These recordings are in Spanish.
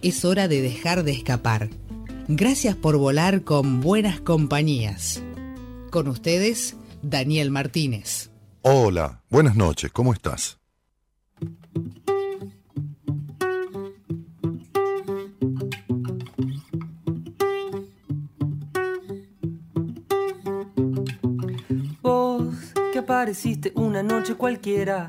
Es hora de dejar de escapar. Gracias por volar con buenas compañías. Con ustedes, Daniel Martínez. Hola, buenas noches, ¿cómo estás? Vos que apareciste una noche cualquiera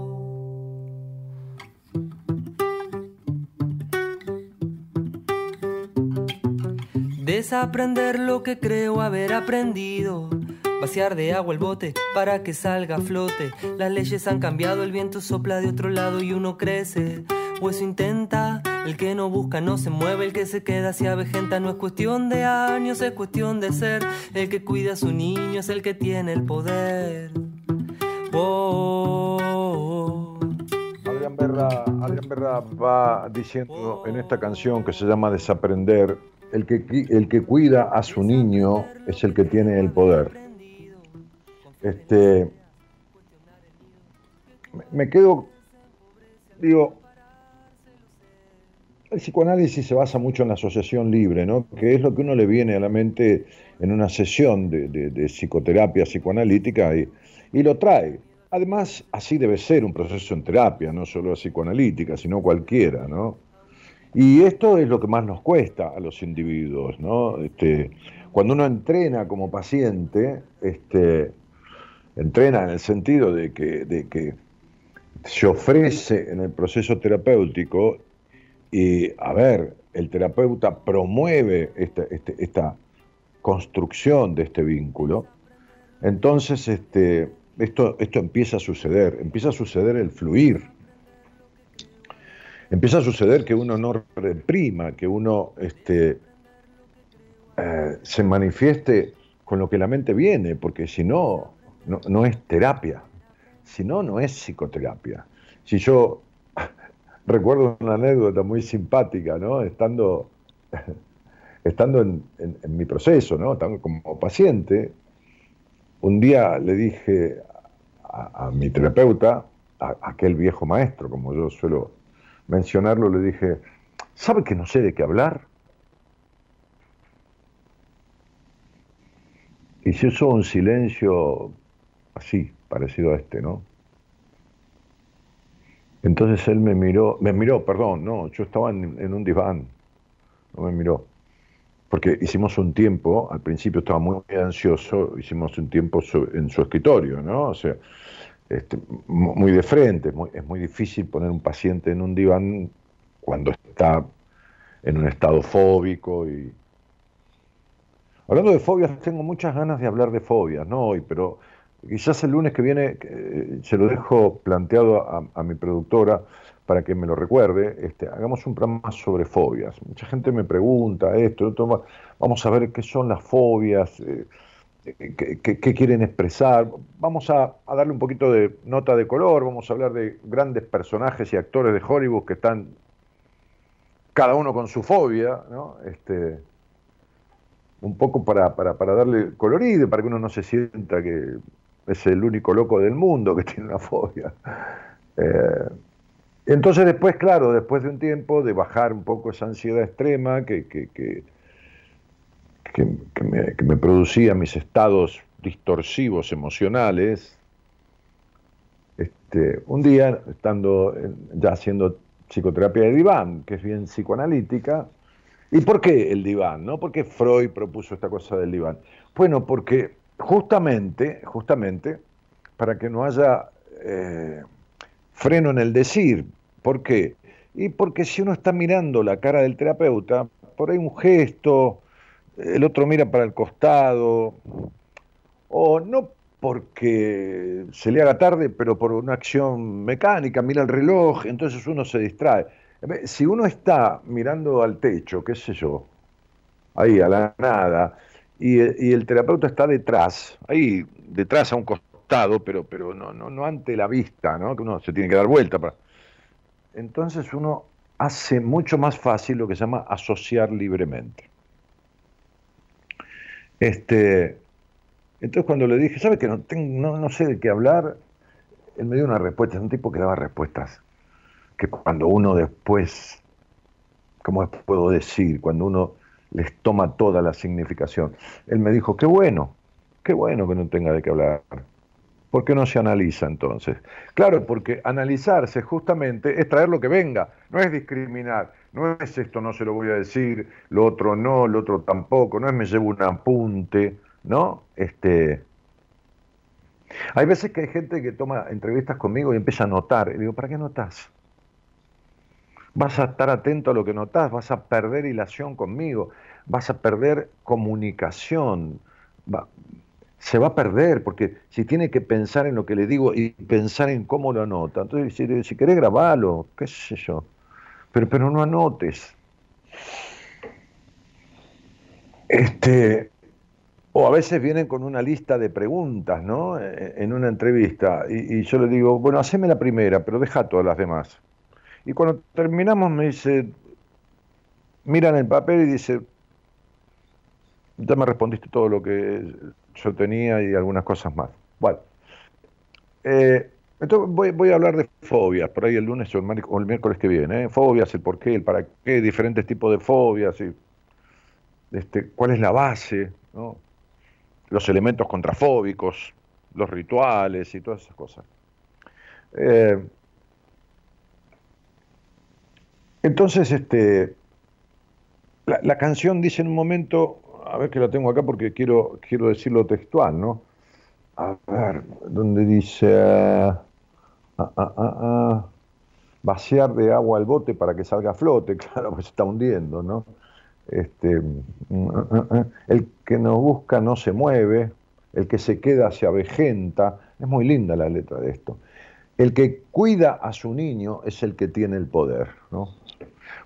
Desaprender lo que creo haber aprendido. Vaciar de agua el bote para que salga a flote. Las leyes han cambiado, el viento sopla de otro lado y uno crece. O eso intenta, el que no busca no se mueve, el que se queda se avejenta. No es cuestión de años, es cuestión de ser. El que cuida a su niño es el que tiene el poder. Oh, Adrián Berra, Adrián Berra va diciendo en esta canción que se llama Desaprender el que, el que cuida a su niño es el que tiene el poder. Este, me quedo, digo, el psicoanálisis se basa mucho en la asociación libre, ¿no? que es lo que uno le viene a la mente en una sesión de, psicoterapia psicoanalítica y, y, lo trae. Además, así debe ser un proceso en terapia, no solo psicoanalítica, sino cualquiera. ¿no? Y esto es lo que más nos cuesta a los individuos, ¿no? Este, cuando uno entrena como paciente, este, entrena en el sentido de que, de que se ofrece en el proceso terapéutico y, a ver, el terapeuta promueve esta, este, esta construcción de este vínculo, entonces este, esto, esto empieza a suceder, empieza a suceder el fluir, empieza a suceder que uno no reprima, que uno este, eh, se manifieste con lo que la mente viene, porque si no, no, es terapia, si no, no es psicoterapia. Si yo recuerdo una anécdota muy simpática, ¿no? Estando, estando en, mi proceso, ¿no? Como paciente, un día le dije a, a mi terapeuta, a, aquel viejo maestro, como yo suelo mencionarlo, le dije, ¿sabe que no sé de qué hablar? Y se hizo un silencio así, parecido a este, ¿no? Entonces él me miró, me miró, perdón, no, yo estaba en, un diván, no me miró, porque hicimos un tiempo, al principio estaba muy ansioso, hicimos un tiempo en su escritorio, ¿no? O sea, este, muy de frente. es muy difícil poner un paciente en un diván cuando está en un estado fóbico. Y... Hablando de fobias, tengo muchas ganas de hablar de fobias, no hoy, pero quizás el lunes que viene se lo dejo planteado a, mi productora para que me lo recuerde, este, hagamos un programa sobre fobias. Mucha gente me pregunta esto, vamos a ver qué son las fobias. Eh, qué, quieren expresar. Vamos a, darle un poquito de nota de color, vamos a hablar de grandes personajes y actores de Hollywood que están cada uno con su fobia, ¿no? Este, un poco para, para, para darle colorido, para que uno no se sienta que es el único loco del mundo que tiene una fobia. Eh, entonces después, claro, después de un tiempo de bajar un poco esa ansiedad extrema que, que, que, que me producía mis estados distorsivos emocionales, este, un día, estando ya haciendo psicoterapia de diván, que es bien psicoanalítica, ¿y por qué el diván? ¿no? ¿Por qué Freud propuso esta cosa del diván? Bueno, porque justamente, justamente, para que no haya eh, freno en el decir, ¿por qué? Y porque si uno está mirando la cara del terapeuta, por ahí un gesto, el otro mira para el costado, o no porque se le haga tarde, pero por una acción mecánica, mira el reloj, entonces uno se distrae. Si uno está mirando al techo, qué sé yo, ahí a la nada, y, el terapeuta está detrás, ahí detrás a un costado, pero, pero no, no, no ante la vista, ¿no? que uno se tiene que dar vuelta. Para... Entonces uno hace mucho más fácil lo que se llama asociar libremente. Este, entonces cuando le dije, ¿sabes que no, tengo, no, sé de qué hablar? Él me dio una respuesta, es un tipo que daba respuestas, que cuando uno después, ¿cómo puedo decir? Cuando uno les toma toda la significación. Él me dijo, qué bueno, qué bueno que no tenga de qué hablar. ¿Por qué no se analiza entonces? Claro, porque analizarse justamente es traer lo que venga, no es discriminar, no es esto no se lo voy a decir, lo otro no, lo otro tampoco, no es me llevo un apunte, ¿no? Este, hay veces que hay gente que toma entrevistas conmigo y empieza a notar. Y digo, ¿para qué notas? Vas a estar atento a lo que notas, vas a perder hilación conmigo, vas a perder comunicación. se va a perder, porque si tiene que pensar en lo que le digo y pensar en cómo lo anota, entonces si, si querés grabarlo, qué sé yo, pero, pero no anotes. Este, o a veces vienen con una lista de preguntas, ¿no? E, en una entrevista. Y, yo le digo, bueno, haceme la primera, pero deja todas las demás. Y cuando terminamos me dice, miran el papel y dice, ya me respondiste todo lo que yo tenía y algunas cosas más. Bueno, eh, entonces voy, a hablar de fobias, por ahí el lunes o el, miércoles que viene. ¿eh? Fobias, el por qué, el para qué, diferentes tipos de fobias, y, este, cuál es la base, ¿no? los elementos contrafóbicos, los rituales y todas esas cosas. Eh, entonces, este, la, canción dice en un momento, a ver que la tengo acá porque quiero, quiero decirlo textual, ¿no? A ver, donde dice, ah, ah, ah, vaciar de agua al bote para que salga a flote, claro, pues se está hundiendo, ¿no? Este, mm, mm, mm, el que no busca no se mueve, el que se queda se avejenta. Es muy linda la letra de esto. El que cuida a su niño es el que tiene el poder. ¿no?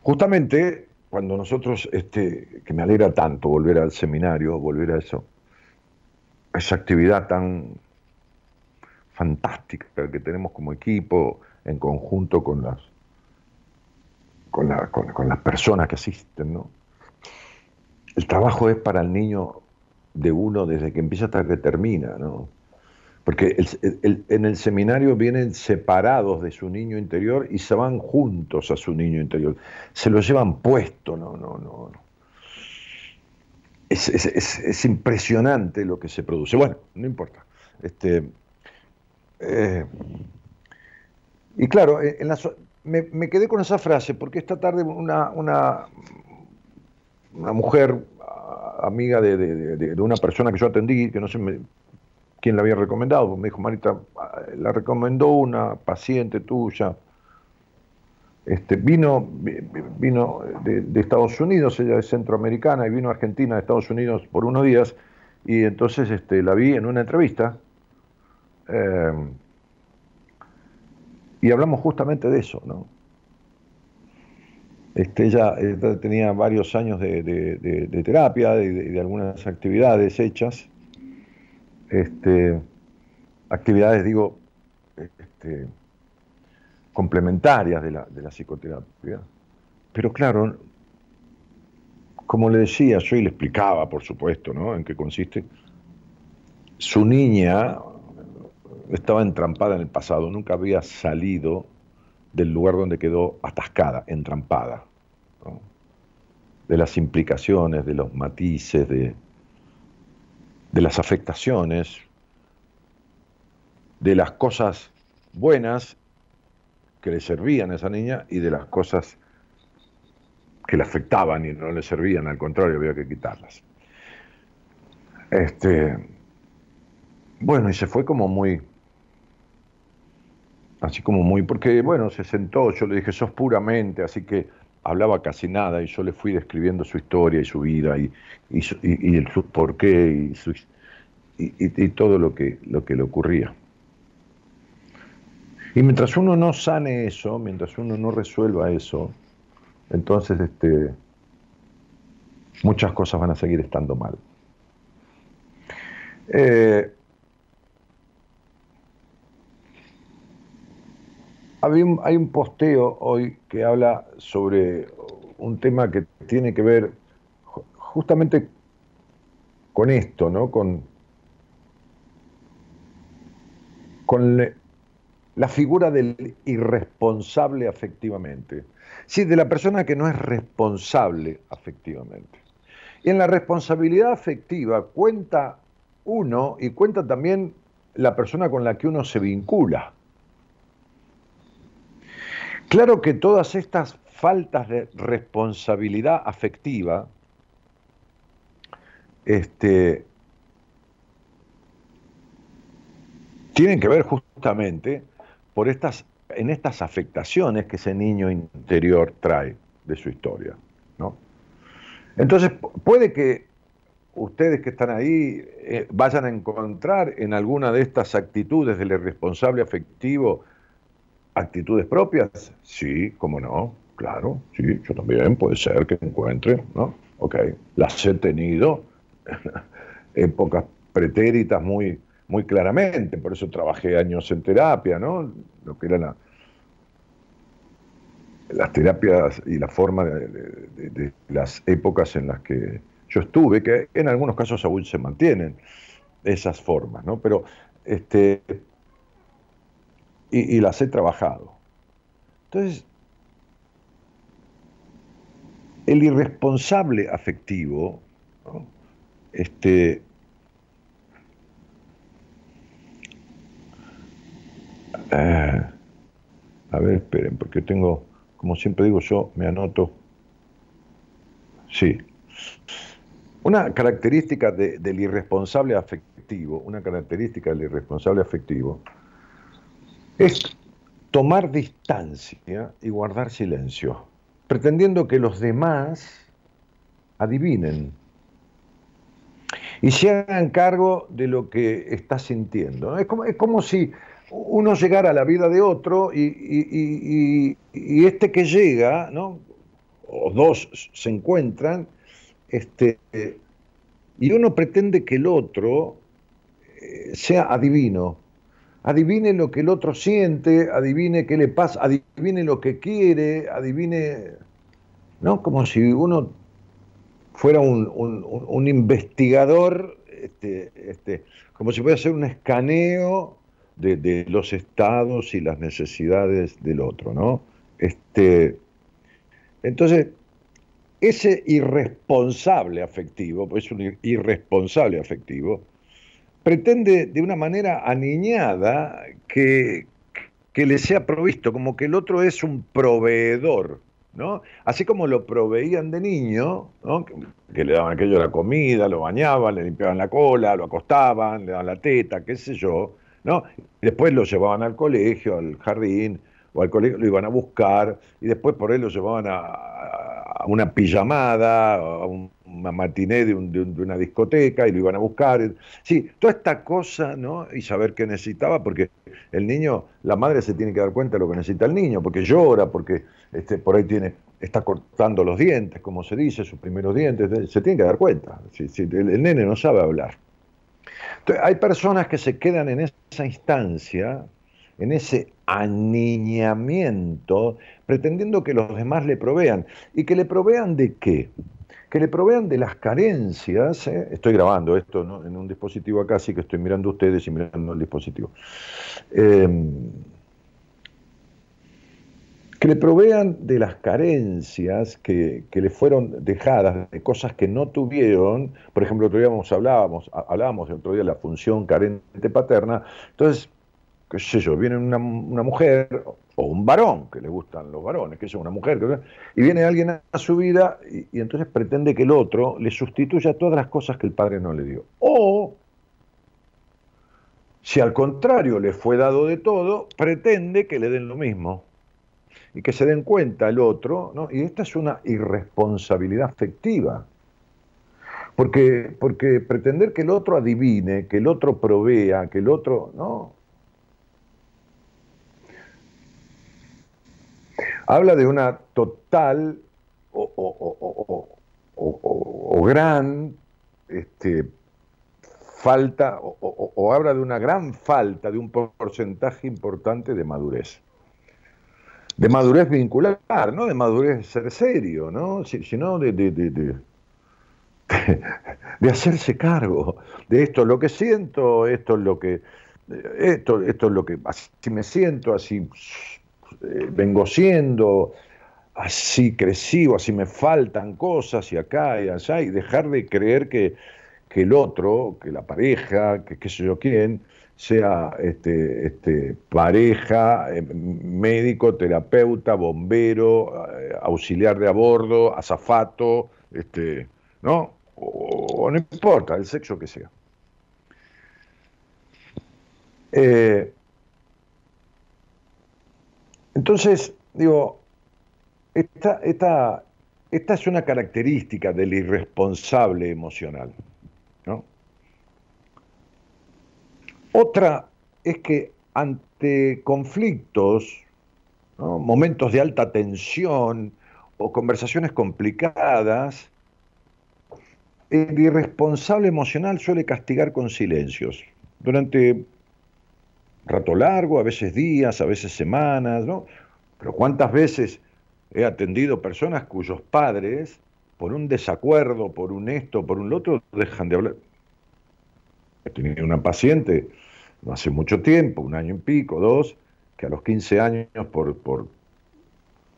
Justamente cuando nosotros, este, que me alegra tanto volver al seminario, volver a eso, esa actividad tan fantástica que tenemos como equipo en conjunto con las, con, con las personas que asisten, ¿no? el trabajo es para el niño de uno desde que empieza hasta que termina, ¿no? Porque en el seminario vienen separados de su niño interior y se van juntos a su niño interior. Se lo llevan puesto, no, no, no. Es, impresionante lo que se produce. Bueno, no importa. Este, eh, y claro, en me, quedé con esa frase porque esta tarde una, una, mujer amiga de, una persona que yo atendí, que no sé quién la había recomendado, me dijo, Marita, la recomendó una paciente tuya. Este, vino vino de, Estados Unidos, ella es centroamericana, y vino a Argentina, de Estados Unidos, por unos días, y entonces este, la vi en una entrevista, eh, y hablamos justamente de eso, ¿no? Este, ella, tenía varios años de, terapia, de, algunas actividades hechas, este, actividades, digo, este, complementarias de la, psicoterapia. Pero claro, como le decía yo y le explicaba, por supuesto, ¿no? En qué consiste, su niña estaba entrampada en el pasado, nunca había salido del lugar donde quedó atascada, entrampada, de las implicaciones, de los matices, de, de las afectaciones, de las cosas buenas que le servían a esa niña y de las cosas que le afectaban y no le servían, al contrario, había que quitarlas. Este, bueno, y se fue como muy, así como muy, porque bueno, se sentó, yo le dije, sos puramente, así que hablaba casi nada y yo le fui describiendo su historia y su vida y, y, el, su porqué y, y, todo lo que, lo que le ocurría. Y mientras uno no sane eso, mientras uno no resuelva eso, entonces este, muchas cosas van a seguir estando mal. Eh, hay un posteo hoy que habla sobre un tema que tiene que ver justamente con esto, ¿no? Con, con la figura del irresponsable afectivamente. Sí, de la persona que no es responsable afectivamente. Y en la responsabilidad afectiva cuenta uno y cuenta también la persona con la que uno se vincula. Claro que todas estas faltas de responsabilidad afectiva este, tienen que ver justamente por estas en estas afectaciones que ese niño interior trae de su historia. ¿no? Entonces, puede que ustedes que están ahí eh, vayan a encontrar en alguna de estas actitudes del irresponsable afectivo actitudes propias. Sí, cómo no, claro, sí, yo también puede ser que encuentre, ¿no? Ok, las he tenido en épocas pretéritas muy muy claramente, por eso trabajé años en terapia, ¿no? Lo que eran las terapias y la forma de, las épocas en las que yo estuve, que en algunos casos aún se mantienen esas formas, ¿no? Pero este y, las he trabajado. Entonces, el irresponsable afectivo, este, Eh, a ver, esperen, porque tengo, como siempre digo yo, me anoto. Sí. Una característica del irresponsable afectivo, una característica del irresponsable afectivo, es tomar distancia y guardar silencio, pretendiendo que los demás adivinen y se hagan cargo de lo que está sintiendo. Es como, es como si uno llegara a la vida de otro y, este que llega, ¿no? o dos se encuentran, este, y uno pretende que el otro eh, sea adivino, adivine lo que el otro siente, adivine qué le pasa, adivine lo que quiere, adivine, ¿no? Como si uno fuera un, investigador, este, este, como si fuera hacer un escaneo de, los estados y las necesidades del otro, ¿no? Este, entonces, ese irresponsable afectivo, pues es un irresponsable afectivo, pretende de una manera aniñada que, que le sea provisto, como que el otro es un proveedor, ¿no? Así como lo proveían de niño, ¿no? que, le daban aquello la comida, lo bañaban, le limpiaban la cola, lo acostaban, le daban la teta, qué sé yo, ¿no? Después lo llevaban al colegio, al jardín, o al colegio, lo iban a buscar, y después por él lo llevaban a, una pijamada, a una matiné de, una discoteca, y lo iban a buscar. Sí, toda esta cosa, ¿no? Y saber qué necesitaba, porque el niño, la madre se tiene que dar cuenta de lo que necesita el niño, porque llora, porque este, por ahí tiene está cortando los dientes, como se dice, sus primeros dientes, se tiene que dar cuenta. Si, el, nene no sabe hablar hay personas que se quedan en esa instancia, en ese aniñamiento, pretendiendo que los demás le provean. ¿Y que le provean de qué? Que le provean de las carencias, ¿eh? estoy grabando esto en un dispositivo acá, así que estoy mirando ustedes y mirando el dispositivo, em, que le provean de las carencias que, le fueron dejadas, de cosas que no tuvieron, por ejemplo, otro día hablábamos, hablábamos el otro día de la función carente paterna, entonces qué sé yo, viene una, mujer o un varón, que le gustan los varones, que es una mujer, y viene alguien a su vida y, entonces pretende que el otro le sustituya todas las cosas que el padre no le dio. O, si al contrario le fue dado de todo, pretende que le den lo mismo y que se den cuenta el otro, ¿no? y esta es una irresponsabilidad afectiva. Porque, porque pretender que el otro adivine, que el otro provea, que el otro, ¿no? Habla de una total o, gran falta, o, habla de una gran falta de un porcentaje importante de madurez. De madurez vincular, no de madurez ser serio, ¿no? sino de, hacerse cargo de esto lo que siento, esto es lo que, esto, esto es lo que, así me siento, así eh, vengo siendo, así crecí así me faltan cosas y acá y allá, y dejar de creer que, el otro, que la pareja, que qué sé yo quién, sea este, este, pareja, eh, médico, terapeuta, bombero, eh, auxiliar de a bordo, azafato, este, ¿no? O, no importa, el sexo que sea. Entonces, digo, esta, esta, esta es una característica del irresponsable emocional. Otra es que ante conflictos, momentos de alta tensión o conversaciones complicadas, el irresponsable emocional suele castigar con silencios. Durante rato largo, a veces días, a veces semanas, ¿no? Pero ¿cuántas veces he atendido personas cuyos padres, por un desacuerdo, por un esto, por un otro, dejan de hablar? He tenido una paciente no hace mucho tiempo, un año y pico, dos, que a los 15 años por, por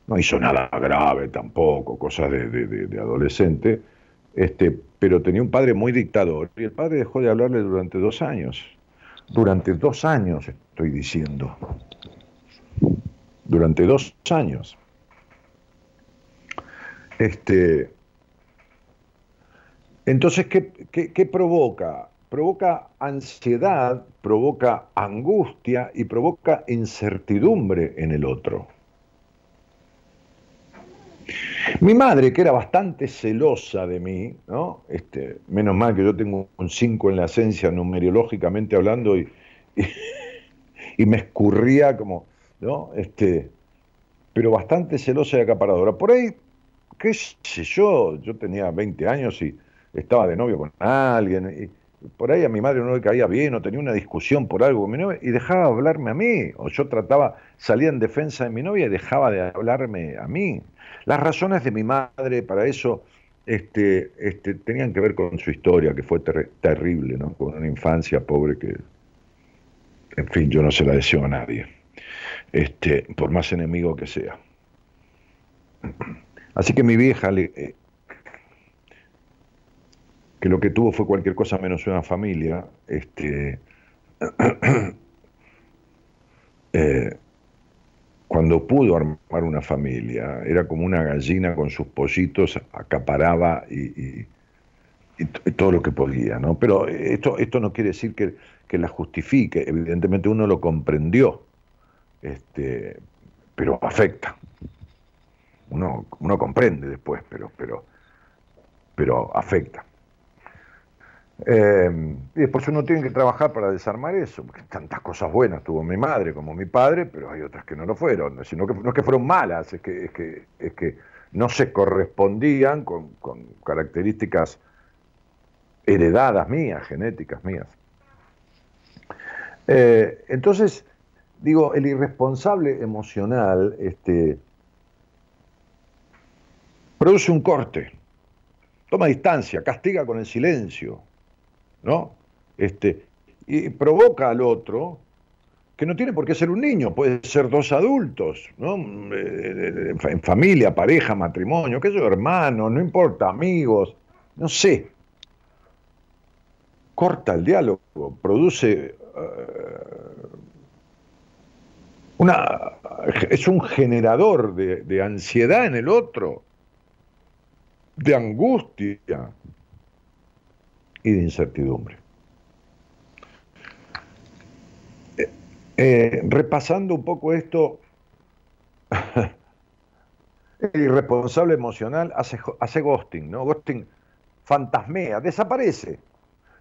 no hizo nada grave tampoco, cosas de, de, adolescente, este, pero tenía un padre muy dictador y el padre dejó de hablarle durante dos años durante dos años, estoy diciendo. Durante dos años. Este, entonces, ¿qué, qué provoca? Provoca ansiedad, provoca angustia y provoca incertidumbre en el otro. Mi madre, que era bastante celosa de mí, ¿no? Este, menos mal que yo tengo un 5 en la esencia numerológicamente hablando y, y, me escurría como, ¿no? Este, pero bastante celosa y acaparadora. Por ahí, qué sé yo, yo tenía 20 años y estaba de novio con alguien, y por ahí a mi madre no le caía bien, o tenía una discusión por algo con mi novia, y dejaba de hablarme a mí, o yo trataba, salía en defensa de mi novia y dejaba de hablarme a mí. Las razones de mi madre para eso este, este, tenían que ver con su historia, que fue terrible, ¿no? Con una infancia pobre que, en fin, yo no se la deseo a nadie, este, por más enemigo que sea. Así que mi vieja, eh, que lo que tuvo fue cualquier cosa menos una familia, este, eh, cuando pudo armar una familia, era como una gallina con sus pollitos, acaparaba y, todo lo que podía, ¿no? Pero esto, esto no quiere decir que, la justifique, evidentemente uno lo comprendió, este, pero afecta. Uno, uno comprende después, pero, pero, pero afecta. Eh, y después uno tiene que trabajar para desarmar eso, porque tantas cosas buenas tuvo mi madre como mi padre, pero hay otras que no lo fueron, sino que no es que fueron malas, es que, es que, es que no se correspondían con, características heredadas mías, genéticas mías. Eh, entonces, digo, el irresponsable emocional este, produce un corte, toma distancia, castiga con el silencio, ¿no? Este, y provoca al otro que no tiene por qué ser un niño, puede ser dos adultos, ¿no? Eh, en familia, pareja, matrimonio, qué sé yo, hermanos, no importa, amigos, no sé. Corta el diálogo, produce eh, una, es un generador de, de ansiedad en el otro, de angustia y de incertidumbre. Eh, repasando un poco esto, el irresponsable emocional hace, hace ghosting, ¿no? Ghosting fantasmea, desaparece,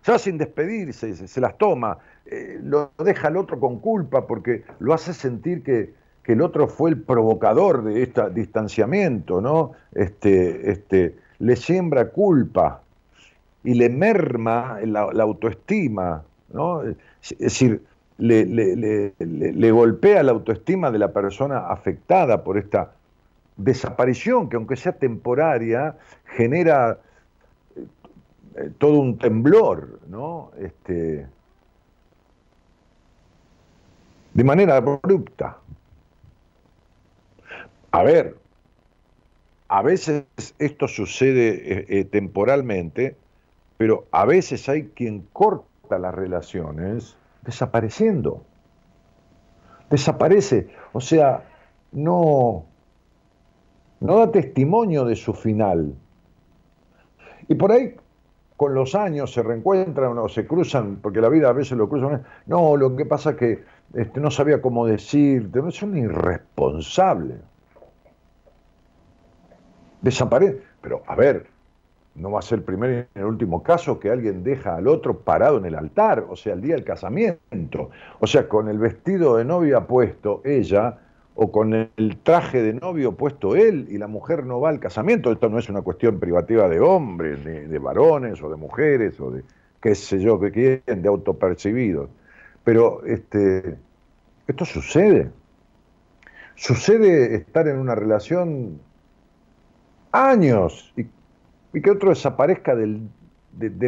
ya sin despedirse, se, las toma, eh, lo deja al otro con culpa porque lo hace sentir que, que el otro fue el provocador de este distanciamiento, ¿no? Este, este, le siembra culpa y le merma la, autoestima, ¿no? Es decir, le, golpea la autoestima de la persona afectada por esta desaparición, que aunque sea temporaria, genera eh, todo un temblor, ¿no? Este, de manera abrupta. A ver, a veces esto sucede eh, eh, temporalmente, pero a veces hay quien corta las relaciones desapareciendo. Desaparece. O sea, no, no da testimonio de su final. Y por ahí, con los años, se reencuentran o se cruzan, porque la vida a veces lo cruzan. No, lo que pasa es que este, no sabía cómo decirte. Es un irresponsable. Desaparece. Pero, a ver, no va a ser el primer y el último caso que alguien deja al otro parado en el altar, o sea, el día del casamiento, o sea, con el vestido de novia puesto ella, o con el traje de novio puesto él, y la mujer no va al casamiento. Esto no es una cuestión privativa de hombres, de, de varones, o de mujeres, o de qué sé yo, qué quieren, de autopercibidos. Pero este, esto sucede. Sucede estar en una relación años y y que otro desaparezca de,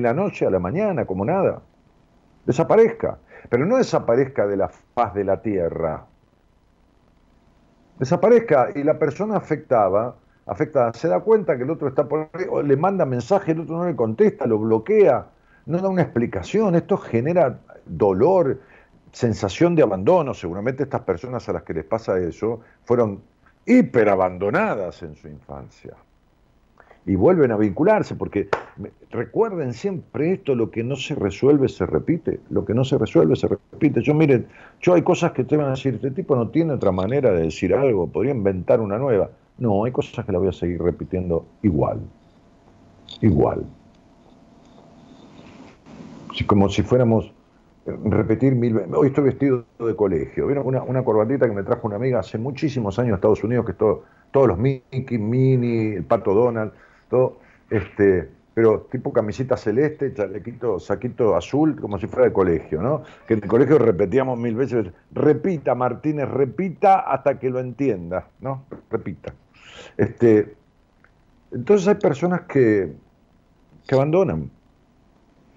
la noche a la mañana como nada. Desaparezca, pero no desaparezca de la faz de la tierra. Desaparezca y la persona afectada, afectada se da cuenta que el otro está por ahí, o le manda mensaje, el otro no le contesta, lo bloquea, no da una explicación. Esto genera dolor, sensación de abandono. Seguramente estas personas a las que les pasa eso fueron hiperabandonadas en su infancia y vuelven a vincularse, porque recuerden siempre esto, lo que no se resuelve se repite, lo que no se resuelve se repite. Yo miren, yo hay cosas que te van a decir, este tipo no tiene otra manera de decir algo, podría inventar una nueva. No, hay cosas que la voy a seguir repitiendo igual, igual. como si fuéramos repetir mil veces. Hoy estoy vestido de colegio. ¿Vieron una, una corbatita que me trajo una amiga hace muchísimos años a Estados Unidos, que es todo, todos los Mickey, Minnie, el Pato Donald, todo, este, pero tipo camiseta celeste, chalequito, saquito azul, como si fuera de colegio, ¿no? Que en el colegio repetíamos mil veces, repita Martínez, repita hasta que lo entienda, ¿no? Repita. Este, entonces hay personas que, que abandonan,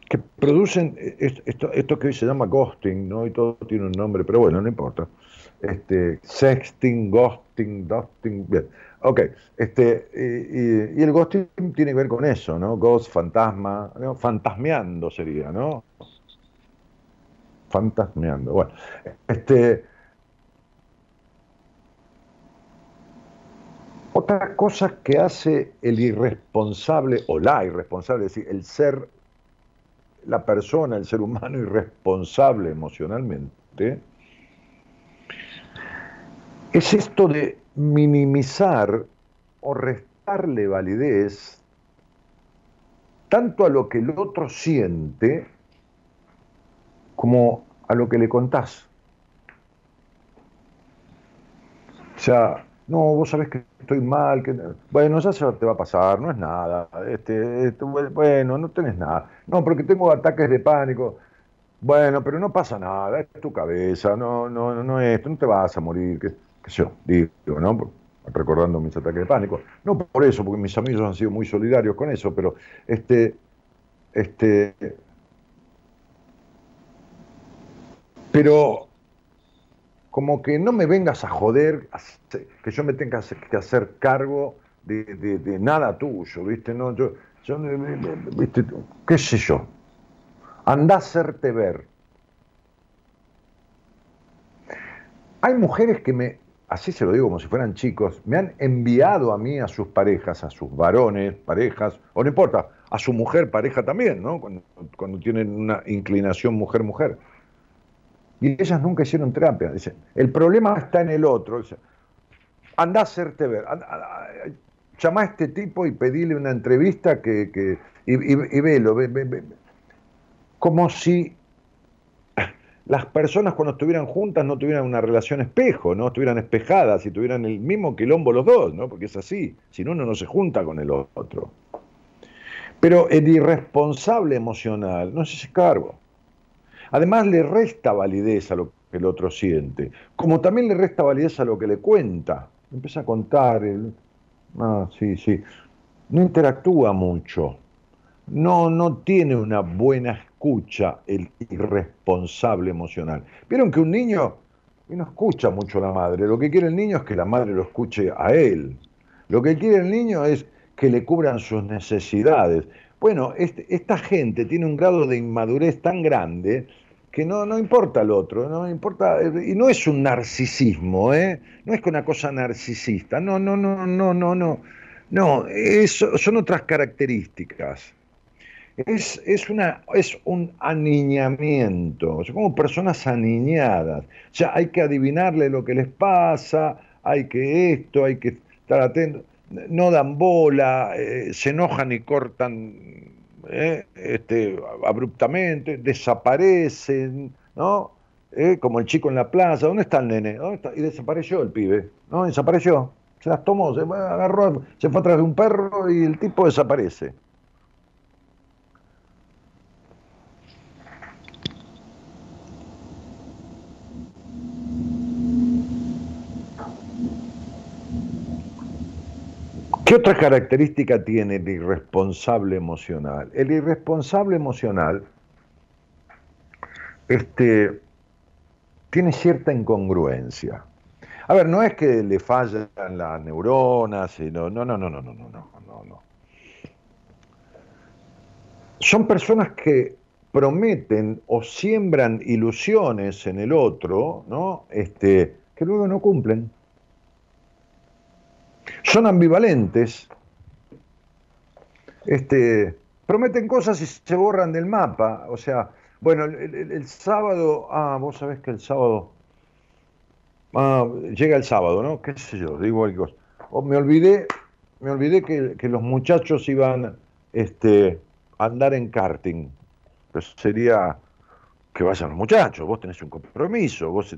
que producen esto, esto que hoy se llama ghosting, ¿no? Y todo tiene un nombre, pero bueno, no importa. Este, sexting, ghosting, dusting, bien. Ok, este, y, el ghosting tiene que ver con eso, ¿no? Ghost, fantasma, fantasmeando sería, ¿no? Fantasmeando. Bueno, este. Otra cosa que hace el irresponsable o la irresponsable, es decir, el ser, la persona, el ser humano irresponsable emocionalmente, es esto de minimizar o restarle validez tanto a lo que el otro siente como a lo que le contás. O sea, no, vos sabés que estoy mal, que bueno, ya se te va a pasar, no es nada, este, este, bueno, no tenés nada. No, porque tengo ataques de pánico. Bueno, pero no pasa nada, es tu cabeza, no, no, no, no, esto, no te vas a morir. Que, qué sé yo, digo, ¿no? recordando mis ataques de pánico. No por eso, porque mis amigos han sido muy solidarios con eso, pero este, este, pero como que no me vengas a joder, que yo me tenga que hacer cargo de, nada tuyo, ¿viste? No, yo, yo, ¿viste? ¿Qué sé yo? Anda a hacerte ver. Hay mujeres que me, así se lo digo como si fueran chicos, me han enviado a mí, a sus parejas, a sus varones, parejas, o no importa, a su mujer, pareja también, ¿no? Cuando, tienen una inclinación mujer-mujer y ellas nunca hicieron terapia. Dicen, el problema está en el otro. Dice, anda a hacerte ver. llama a este tipo y pedile una entrevista que, y, y, velo. Como si las personas cuando estuvieran juntas no tuvieran una relación espejo, no estuvieran espejadas y tuvieran el mismo quilombo los dos, ¿no? Porque es así, si no, uno no se junta con el otro. Pero el irresponsable emocional no se hace cargo. Además le resta validez a lo que el otro siente, como también le resta validez a lo que le cuenta. Empieza a contar, el, ah, sí, sí, no interactúa mucho, no, no tiene una buena escucha el irresponsable emocional. Vieron que un niño no escucha mucho a la madre, lo que quiere el niño es que la madre lo escuche a él. Lo que quiere el niño es que le cubran sus necesidades. Bueno, este, esta gente tiene un grado de inmadurez tan grande que no, no importa el otro, no importa, y no es un narcisismo, ¿eh? no es una cosa narcisista, no, no, no, no, no, no, no, son otras características. Es, es, una, es un aniñamiento, son como personas aniñadas. O sea, hay que adivinarle lo que les pasa, hay que esto, hay que estar atentos no dan bola, eh, se enojan y cortan eh, este, abruptamente, desaparecen, ¿no? Eh, como el chico en la plaza, ¿dónde está el nene? Y desapareció el pibe, ¿no? Desapareció, se las tomó, se agarró, se fue atrás de un perro y el tipo desaparece. ¿Qué otra característica tiene el irresponsable emocional? El irresponsable emocional este, tiene cierta incongruencia. A ver, no es que le fallan las neuronas, sino, no, no, no, no, no, no, no, no. Son personas que prometen o siembran ilusiones en el otro, ¿no? Este, que luego no cumplen son ambivalentes, este, prometen cosas y se borran del mapa. O sea, bueno, el, sábado, ah, vos sabés que el sábado, ah, llega el sábado, ¿no? ¿Qué sé yo? Digo algo. Me olvidé, me olvidé que, los muchachos iban este, a andar en karting. Pues sería que vayan los muchachos, vos tenés un compromiso, vos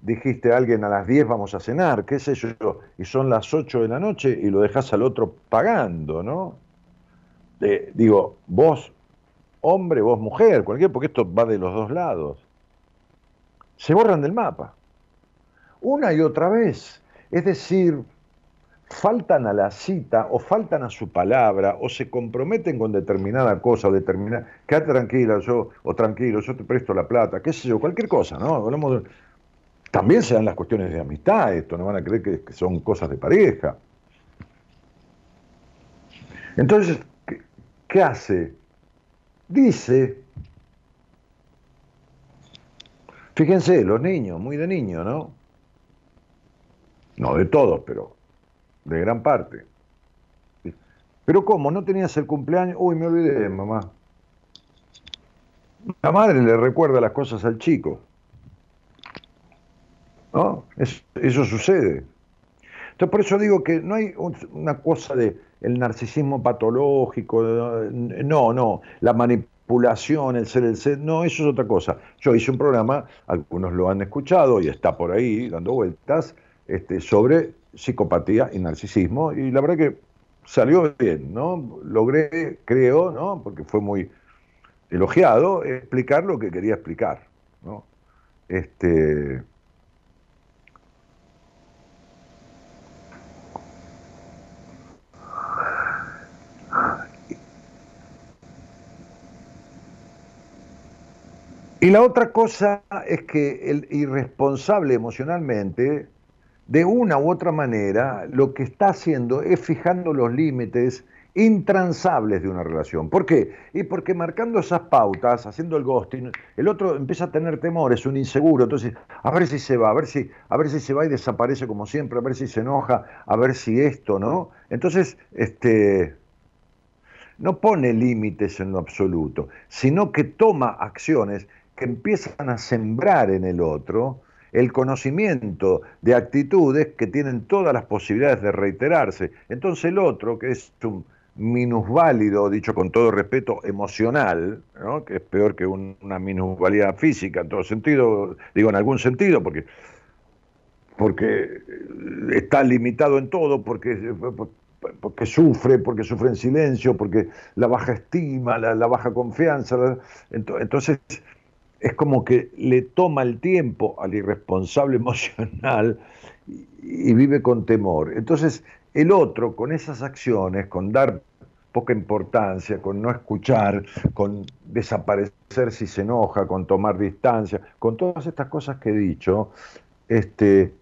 dijiste a alguien a las 10 vamos a cenar, qué sé yo, y son las 8 de la noche y lo dejas al otro pagando, ¿no? digo, vos hombre, vos mujer, cualquier, porque esto va de los dos lados. Se borran del mapa. Una y otra vez. Es decir, faltan a la cita o faltan a su palabra o se comprometen con determinada cosa o determinada, quédate tranquila yo o tranquilo, yo te presto la plata, qué sé yo, cualquier cosa, ¿no? Hablamos de, también se dan las cuestiones de amistad, esto no van a creer que, son cosas de pareja. Entonces, ¿qué, hace? Dice, fíjense, los niños, muy de niños, ¿no? No de todos, pero de gran parte. Pero ¿cómo? ¿No tenías el cumpleaños? Uy, me olvidé, mamá. La madre le recuerda las cosas al chico. ¿No? eso sucede. Entonces, por eso digo que no hay una cosa de el narcisismo patológico, no, no, la manipulación, el ser el ser, no, eso es otra cosa. Yo hice un programa, algunos lo han escuchado y está por ahí dando vueltas, este, sobre psicopatía y narcisismo, y la verdad que salió bien, ¿no? Logré, creo, ¿no? Porque fue muy elogiado, explicar lo que quería explicar, ¿no? Este, Y la otra cosa es que el irresponsable emocionalmente, de una u otra manera, lo que está haciendo es fijando los límites intransables de una relación. ¿Por qué? Y porque marcando esas pautas, haciendo el ghosting, el otro empieza a tener temor, es un inseguro, entonces a ver si se va, a ver si, a ver si se va y desaparece como siempre, a ver si se enoja, a ver si esto, ¿no? Entonces, este no pone límites en lo absoluto, sino que toma acciones que empiezan a sembrar en el otro el conocimiento de actitudes que tienen todas las posibilidades de reiterarse. Entonces el otro, que es un minusválido, dicho con todo respeto, emocional, que es peor que una minusvalidad física en todo sentido, digo en algún sentido, porque, porque está limitado en todo, porque, porque sufre, porque sufre en silencio, porque la baja estima, la, baja confianza. entonces es como que le toma el tiempo al irresponsable emocional y vive con temor. Entonces el otro, con esas acciones, con dar poca importancia, con no escuchar, con desaparecer si se enoja, con tomar distancia, con todas estas cosas que he dicho, este,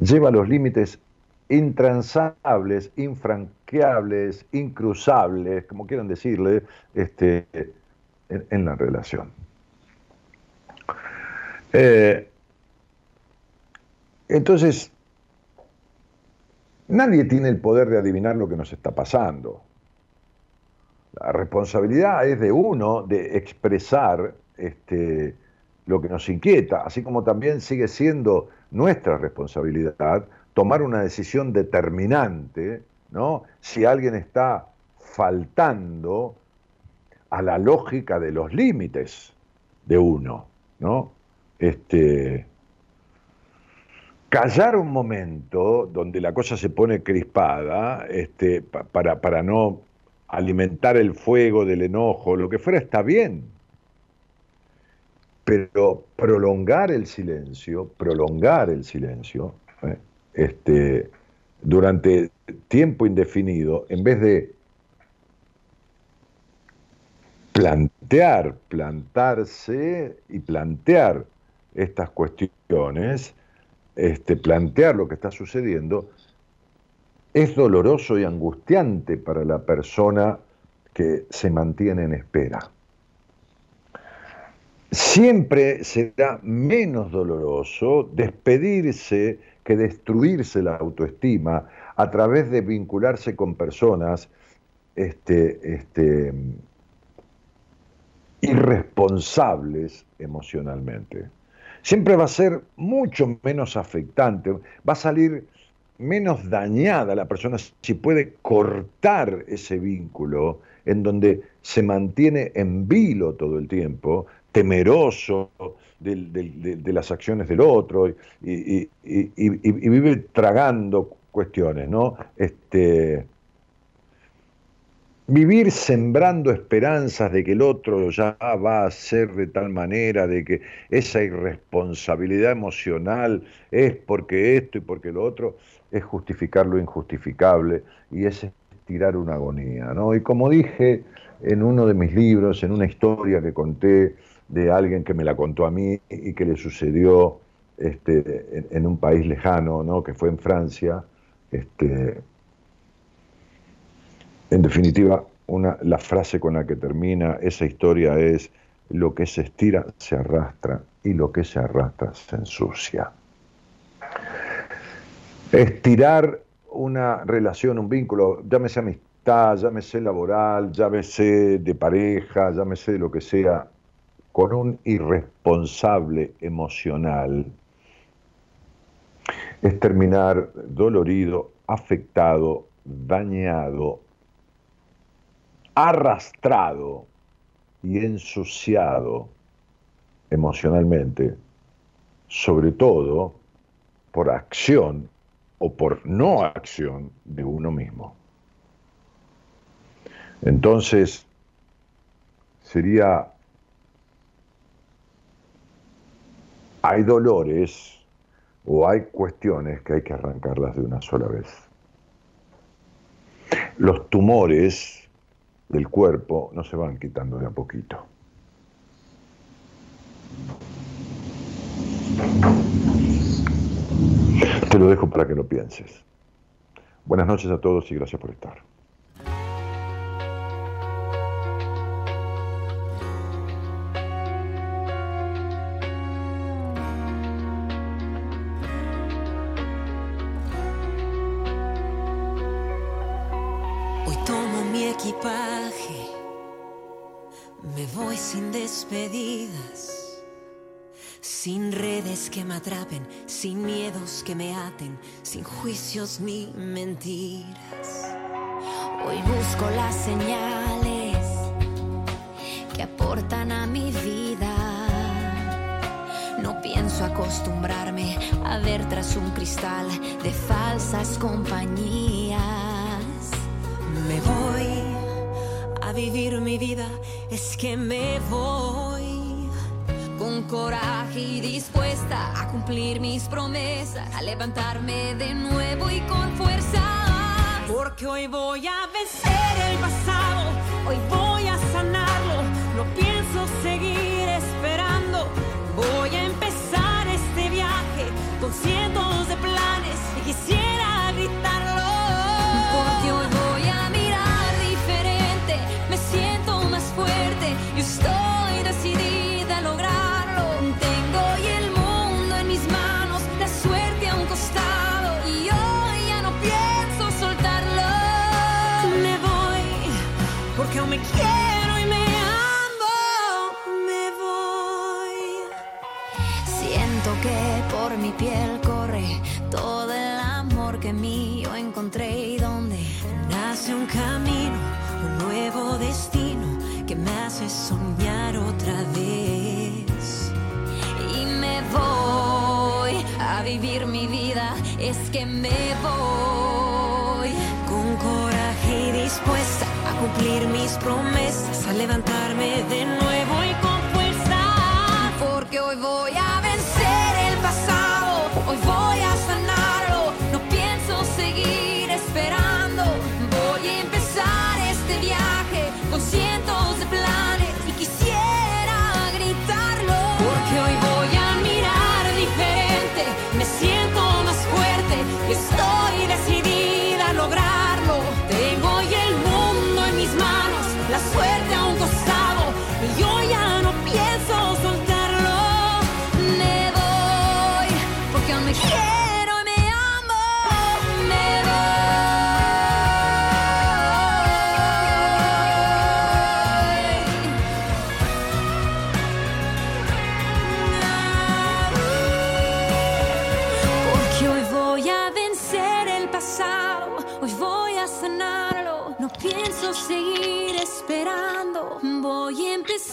lleva los límites intransables, infranqueables, incruzables, como quieran decirle, este, en, la relación. Eh, entonces, Nadie tiene el poder de adivinar lo que nos está pasando. La responsabilidad es de uno de expresar este, lo que nos inquieta, así como también sigue siendo nuestra responsabilidad tomar una decisión determinante, ¿no? Si alguien está faltando a la lógica de los límites de uno, ¿no? Este, callar un momento donde la cosa se pone crispada, este, para, para no alimentar el fuego del enojo, lo que fuera está bien. Pero prolongar el silencio, prolongar el silencio, ¿eh? este, durante tiempo indefinido, en vez de plantear, plantarse y plantear estas cuestiones, este, plantear lo que está sucediendo, es doloroso y angustiante para la persona que se mantiene en espera. Siempre será menos doloroso despedirse que destruirse la autoestima a través de vincularse con personas este, este, irresponsables emocionalmente siempre va a ser mucho menos afectante, va a salir menos dañada la persona si puede cortar ese vínculo en donde se mantiene en vilo todo el tiempo, temeroso de, las acciones del otro y, vive tragando cuestiones, ¿no? Este, vivir sembrando esperanzas de que el otro ya va a ser de tal manera, de que esa irresponsabilidad emocional es porque esto y porque lo otro, es justificar lo injustificable y es tirar una agonía. ¿no? Y como dije en uno de mis libros, en una historia que conté de alguien que me la contó a mí y que le sucedió este, en, en un país lejano, ¿no? que fue en Francia, este, en definitiva, una, la frase con la que termina esa historia es, lo que se estira se arrastra y lo que se arrastra se ensucia. Estirar una relación, un vínculo, llámese amistad, llámese laboral, llámese de pareja, llámese de lo que sea, con un irresponsable emocional, es terminar dolorido, afectado, dañado, arrastrado y ensuciado emocionalmente, sobre todo por acción o por no acción de uno mismo. Entonces, sería, hay dolores o hay cuestiones que hay que arrancarlas de una sola vez. Los tumores del cuerpo no se van quitando de a poquito. Te lo dejo para que lo pienses. Buenas noches a todos y gracias por estar. Sin redes que me atrapen, sin miedos que me aten, sin juicios ni mentiras. Hoy busco las señales que aportan a mi vida. No pienso acostumbrarme a ver tras un cristal de falsas compañías. Me voy vivir mi vida, es que me voy con coraje y dispuesta a cumplir mis promesas, a levantarme de nuevo y con fuerza. Porque hoy voy a vencer el pasado, hoy voy a sanarlo, no pienso seguir esperando, voy a empezar este viaje con cientos de planes piel corre todo el amor que mío encontré y donde nace un camino, un nuevo destino que me hace soñar otra vez. Y me voy a vivir mi vida, es que me voy con coraje y dispuesta a cumplir mis promesas, a levantarme de nuevo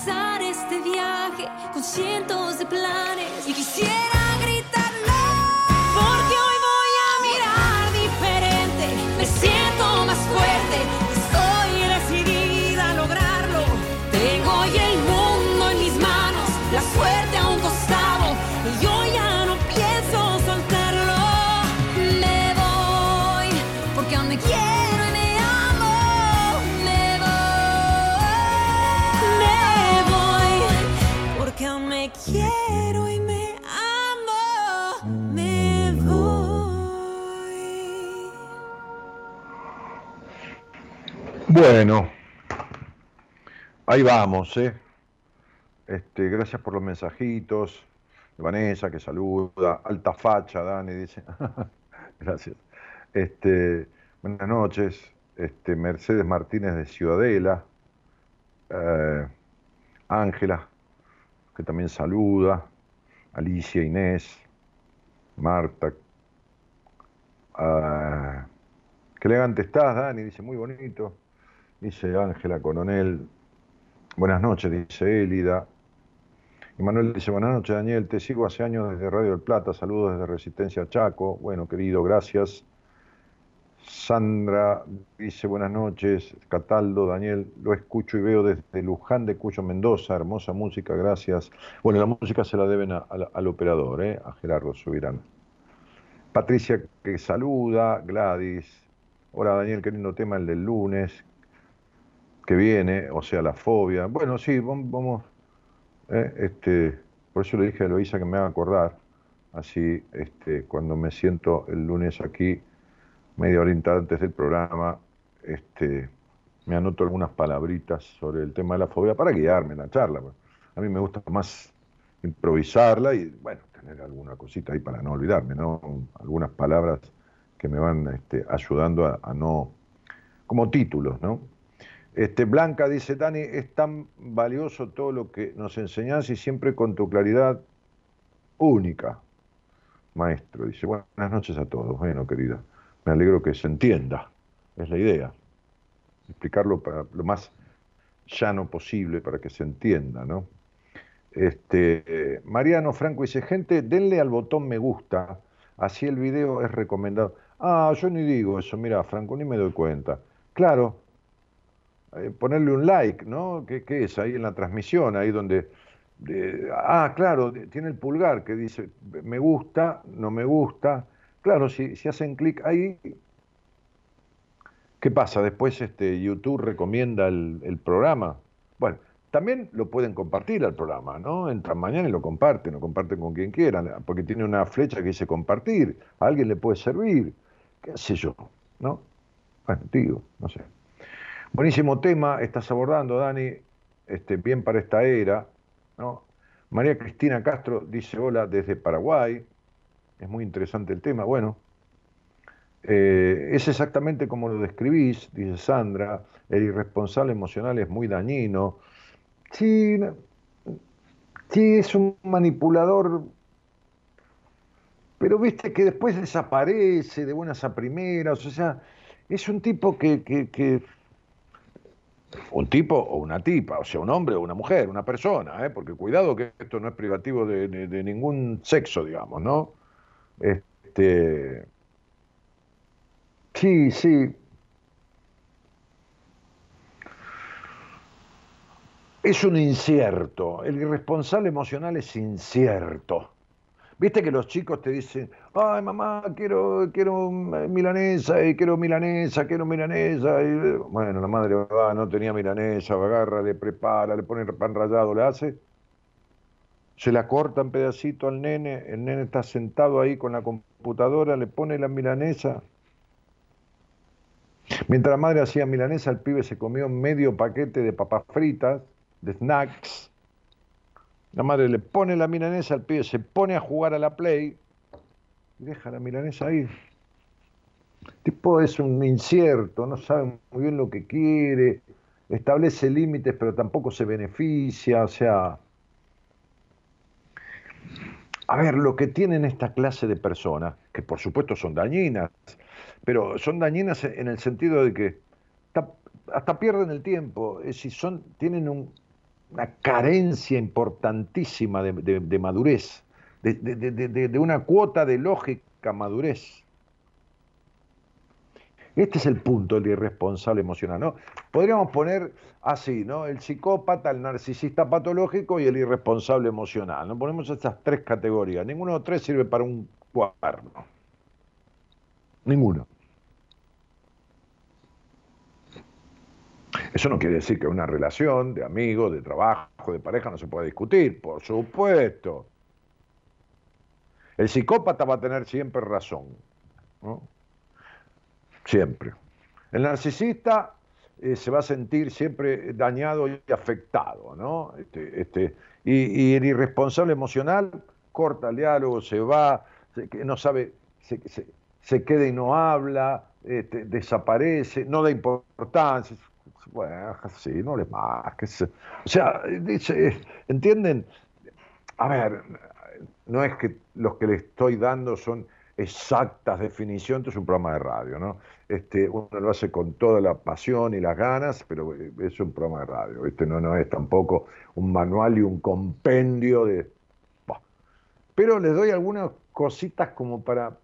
empezar este viaje con cientos de planes y quisiera Bueno, ahí vamos, ¿eh? Este, gracias por los mensajitos. Vanessa que saluda, alta facha, Dani dice. gracias. Este, buenas noches. Este, Mercedes Martínez de Ciudadela. Eh, Ángela, que también saluda. Alicia Inés. Marta. Ah, qué elegante estás, Dani, dice, muy bonito. Dice Ángela Coronel. Buenas noches, dice Élida. Y Manuel dice, buenas noches Daniel, te sigo hace años desde Radio del Plata, saludos desde Resistencia Chaco. Bueno, querido, gracias. Sandra dice, buenas noches. Cataldo, Daniel, lo escucho y veo desde Luján de Cuyo, Mendoza. Hermosa música, gracias. Bueno, la música se la deben al operador, ¿eh? a Gerardo Subirán. Patricia que saluda, Gladys. Hola Daniel, qué lindo tema el del lunes que viene, o sea, la fobia. Bueno, sí, vam- vamos, eh, este, por eso le dije a Eloisa que me haga acordar, Así, este, cuando me siento el lunes aquí, media hora antes del programa, este, me anoto algunas palabritas sobre el tema de la fobia para guiarme en la charla. A mí me gusta más improvisarla y, bueno, tener alguna cosita ahí para no olvidarme, ¿no? Algunas palabras que me van este, ayudando a, no, como títulos, ¿no? Este, Blanca dice, Dani, es tan valioso todo lo que nos enseñás y siempre con tu claridad única. Maestro, dice, buenas noches a todos. Bueno, querida, me alegro que se entienda, es la idea explicarlo para lo más llano posible para que se entienda, ¿no? Este, Mariano Franco dice, gente, denle al botón me gusta, así el video es recomendado. Ah, yo ni digo eso, mira, Franco, ni me doy cuenta. Claro, eh, ponerle un like, ¿no? ¿Qué, es? Ahí en la transmisión, ahí donde... ah, claro, tiene el pulgar que dice me gusta, no me gusta. Claro, si, si hacen clic ahí, ¿Qué pasa? Después este, YouTube recomienda el, programa. Bueno, también lo pueden compartir al programa, ¿no? Entran mañana y lo comparten, lo comparten con quien quieran, porque tiene una flecha que dice compartir. A alguien le puede servir, qué sé yo, ¿no? Bueno, digo, no sé. Buenísimo tema, estás abordando, Dani, este, bien para esta era, ¿no? María Cristina Castro dice hola desde Paraguay, es muy interesante el tema, bueno, eh, es exactamente como lo describís, dice Sandra, el irresponsable emocional es muy dañino. Sí, sí, es un manipulador, pero viste que después desaparece de buenas a primeras, o sea, es un tipo que, un tipo o una tipa, o sea, un hombre o una mujer, una persona, ¿eh? porque cuidado que esto no es privativo de, de ningún sexo, digamos, ¿no? Este, Sí, sí. Es un incierto. El irresponsable emocional es incierto. Viste que los chicos te dicen, ay mamá, quiero, quiero milanesa, quiero milanesa, quiero milanesa. Y, bueno, la madre va, no tenía milanesa, agarra, le prepara, le pone pan rallado, le hace. Se la corta en pedacito al nene, el nene está sentado ahí con la computadora, le pone la milanesa, Mientras la madre hacía milanesa, el pibe se comió medio paquete de papas fritas, de snacks. La madre le pone la milanesa, el pibe se pone a jugar a la play y deja la milanesa ahí. El tipo es un incierto, no sabe muy bien lo que quiere, establece límites pero tampoco se beneficia, o sea... A ver, lo que tienen esta clase de personas, que por supuesto son dañinas, pero son dañinas en el sentido de que hasta, pierden el tiempo, decir, son, tienen una carencia importantísima de, madurez, de, una cuota de lógica madurez. Este es el punto del irresponsable emocional, ¿no? Podríamos poner así, ¿no? El psicópata, el narcisista patológico y el irresponsable emocional. ¿no? Ponemos estas tres categorías. Ninguno de los tres sirve para un cuaderno. Ninguno. Eso no quiere decir que una relación de amigo, de trabajo, de pareja no se pueda discutir, por supuesto. El psicópata va a tener siempre razón, ¿no? Siempre. El narcisista eh, se va a sentir siempre dañado y afectado, ¿no? Este, este, y, el irresponsable emocional corta el diálogo, se va, no sabe, se, se queda y no habla, este, desaparece, no da importancia. Bueno, sí, no le más. O sea, dice, ¿entienden? A ver, no es que los que le estoy dando son exactas definiciones, es un programa de radio, ¿no? Este, uno lo hace con toda la pasión y las ganas, pero es un programa de radio, este no, no es tampoco un manual y un compendio de... Pero les doy algunas cositas como para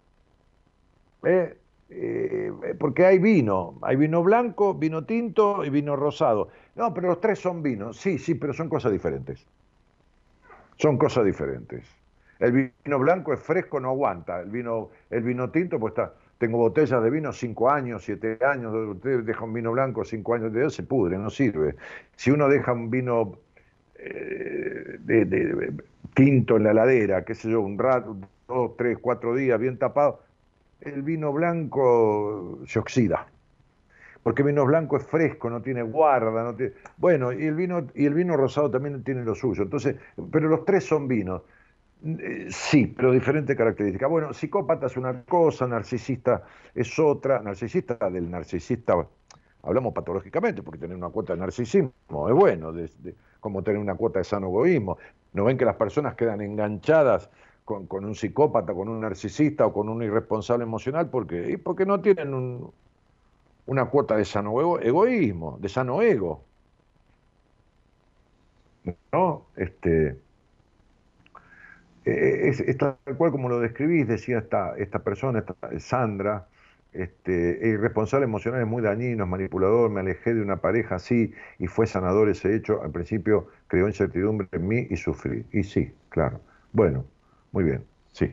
eh, eh, porque hay vino, hay vino blanco, vino tinto y vino rosado. No, pero los tres son vinos, sí, sí, pero son cosas diferentes. Son cosas diferentes. El vino blanco es fresco, no aguanta. El vino, el vino tinto, pues está, tengo botellas de vino cinco años, siete años, usted deja un vino blanco cinco años de se pudre, no sirve. Si uno deja un vino eh, quinto en la ladera, qué sé yo, un rato, dos, tres, cuatro días bien tapado, el vino blanco se oxida. Porque el vino blanco es fresco, no tiene guarda, no tiene... Bueno, y el vino y el vino rosado también tiene lo suyo. Entonces, pero los tres son vinos. Eh, sí, pero diferentes características. Bueno, psicópata es una cosa, narcisista es otra. Narcisista del narcisista, hablamos patológicamente, porque tener una cuota de narcisismo es bueno, como tener una cuota de sano egoísmo. ¿No ven que las personas quedan enganchadas con, un psicópata, con un narcisista o con un irresponsable emocional? Porque, porque no tienen una cuota de sano egoísmo, de sano ego. ¿No? Este, e, es, tal cual como lo describís, decía esta, esta persona, esta, Sandra, este, irresponsable emocional es muy dañino, es manipulador, me alejé de una pareja así y fue sanador ese hecho. Al principio creó incertidumbre en mí y sufrí. Y sí, claro. Bueno, muy bien, sí.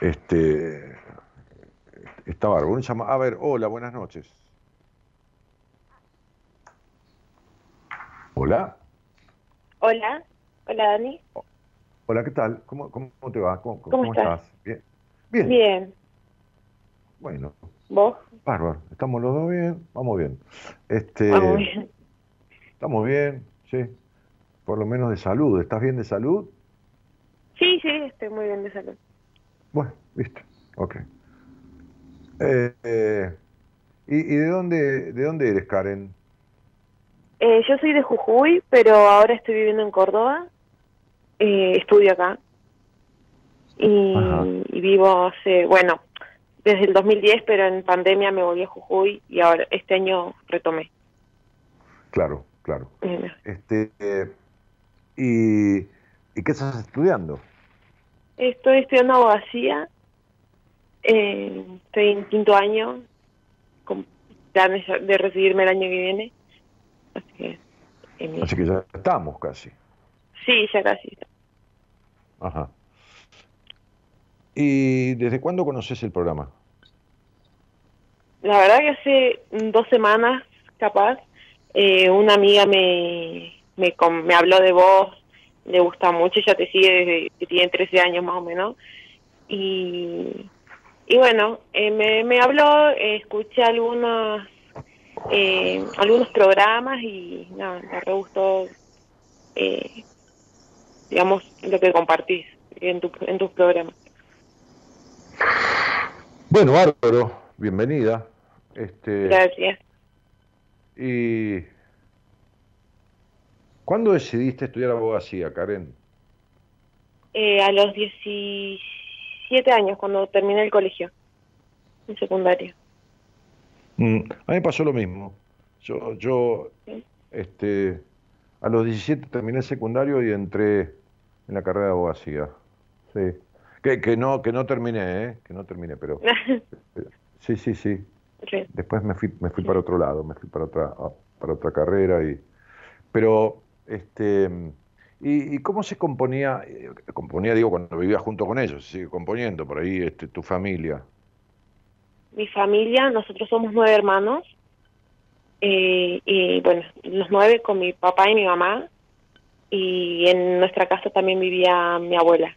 Este, está bárbaro. A ver, hola, buenas noches. Hola. Hola, hola Dani. Hola, ¿qué tal? ¿Cómo, cómo te va? ¿Cómo, estás? ¿Bien? Bien. Bien. Bueno, ¿Vos? Bárbaro, estamos los dos bien, vamos bien. Este, bien. Estamos bien, sí. Por lo menos de salud. ¿Estás bien de salud? Sí, sí, estoy muy bien de salud. Bueno, listo, ok. Eh, eh, ¿y, de dónde de dónde eres, Karen? Eh, yo soy de Jujuy, pero ahora estoy viviendo en Córdoba. estudio acá. y, vivo hace, bueno, desde el 2010, pero en pandemia me volví a Jujuy y ahora este año retomé. Claro, claro. Este, y, ¿Y qué estás estudiando? Estoy estudiando abogacía. Eh, estoy en quinto año, con planes de recibirme el año que viene. Así que, Así que ya estamos casi. Sí, ya casi. Ajá. ¿Y desde cuándo conoces el programa? La verdad que hace dos semanas, capaz, eh, una amiga me, me, me habló de vos, le gusta mucho, ella te sigue desde que tiene 13 años más o menos. Y, y bueno, eh, me, me habló, escuché algunos, eh, algunos programas y nada, me re gustó, digamos, lo que compartís en, tu, en tus programas. Bueno, bárbaro, bienvenida. Este, Gracias. ¿Y cuándo decidiste estudiar abogacía, Karen? Eh, a los 17 años, cuando terminé el colegio, en secundaria. Mm, a mí me pasó lo mismo. Yo, yo este, a los 17 terminé el secundario y entré en la carrera de abogacía. Sí. Que, que no que no terminé, ¿eh? Que no terminé, pero... sí, sí, sí. Después me fui, me fui para otro lado, me fui para otra, para otra carrera. Y, pero, este, y, cómo se componía? Eh, componía, digo, cuando vivía junto con ellos, sigue componiendo por ahí este, tu familia. Mi familia, nosotros somos nueve hermanos. Eh, y bueno, los nueve con mi papá y mi mamá. Y en nuestra casa también vivía mi abuela.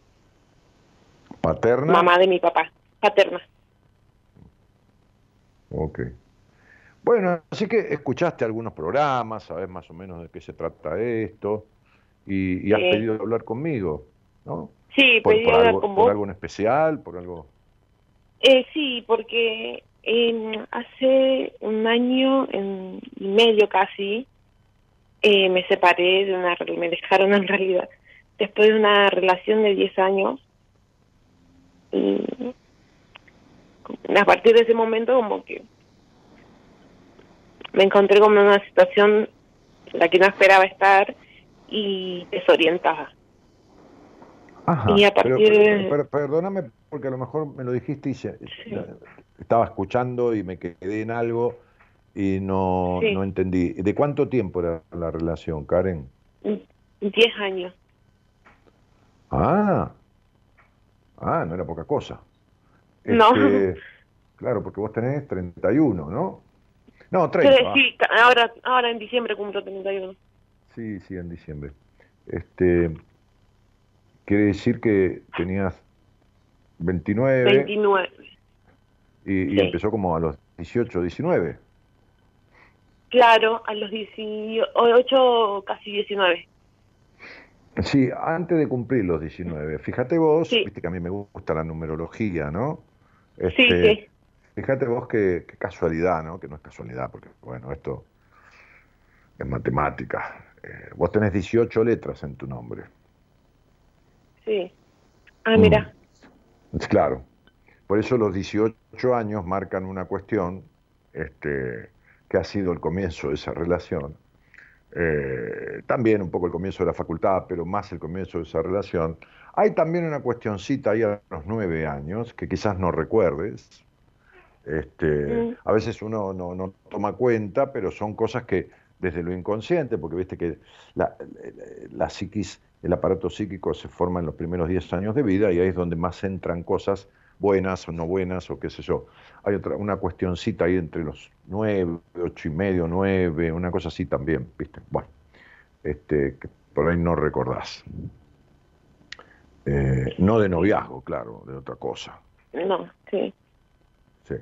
¿Paterna? Mamá de mi papá, paterna. Ok. Bueno, así que escuchaste algunos programas, sabes más o menos de qué se trata esto, y, has pedido hablar conmigo, ¿no? Sí, pedí hablar con vos. ¿Por algo en especial? ¿Por algo...? Eh, sí, porque hace un año y medio casi eh, me separé de una... me dejaron en realidad después de una relación de 10 años y a partir de ese momento como que me encontré como en una situación en la que no esperaba estar y desorientada. y a partir perdóname porque a lo mejor me lo dijiste y estaba escuchando y me quedé en algo y no, no entendí. ¿De cuánto tiempo era la relación, Karen? Diez años. Ah, ah, no era poca cosa. no. Este, claro, porque vos tenés 31, ¿no? No, 30. Sí, ahora, ahora en diciembre cumplo 31. Sí, sí, en diciembre. Este, Quiere decir que tenías 29. 29. Y, y empezó como a los 18, 19. Claro, a los 18, casi 19. Sí, antes de cumplir los 19. Fíjate vos, viste que a mí me gusta la numerología, ¿no? sí, este, sí. Fíjate vos qué, casualidad, ¿no? Que no es casualidad, porque, bueno, esto es matemática. Eh, vos tenés 18 letras en tu nombre. Sí. Ah, mira. Mm. Claro. Por eso los 18 años marcan una cuestión este, que ha sido el comienzo de esa relación. Eh, también un poco el comienzo de la facultad, pero más el comienzo de esa relación. Hay también una cuestioncita ahí a los nueve años que quizás no recuerdes. Este, mm. A veces uno no, no, toma cuenta, pero son cosas que desde lo inconsciente, porque viste que la, la psiquis, el aparato psíquico se forma en los primeros diez años de vida y ahí es donde más entran cosas buenas o no buenas o qué sé yo. Hay otra, una cuestioncita ahí entre los nueve, ocho y medio, nueve, una cosa así también, ¿viste? Bueno, este, que por ahí no recordás. Eh, no de noviazgo, claro, de otra cosa. No, sí. Sí.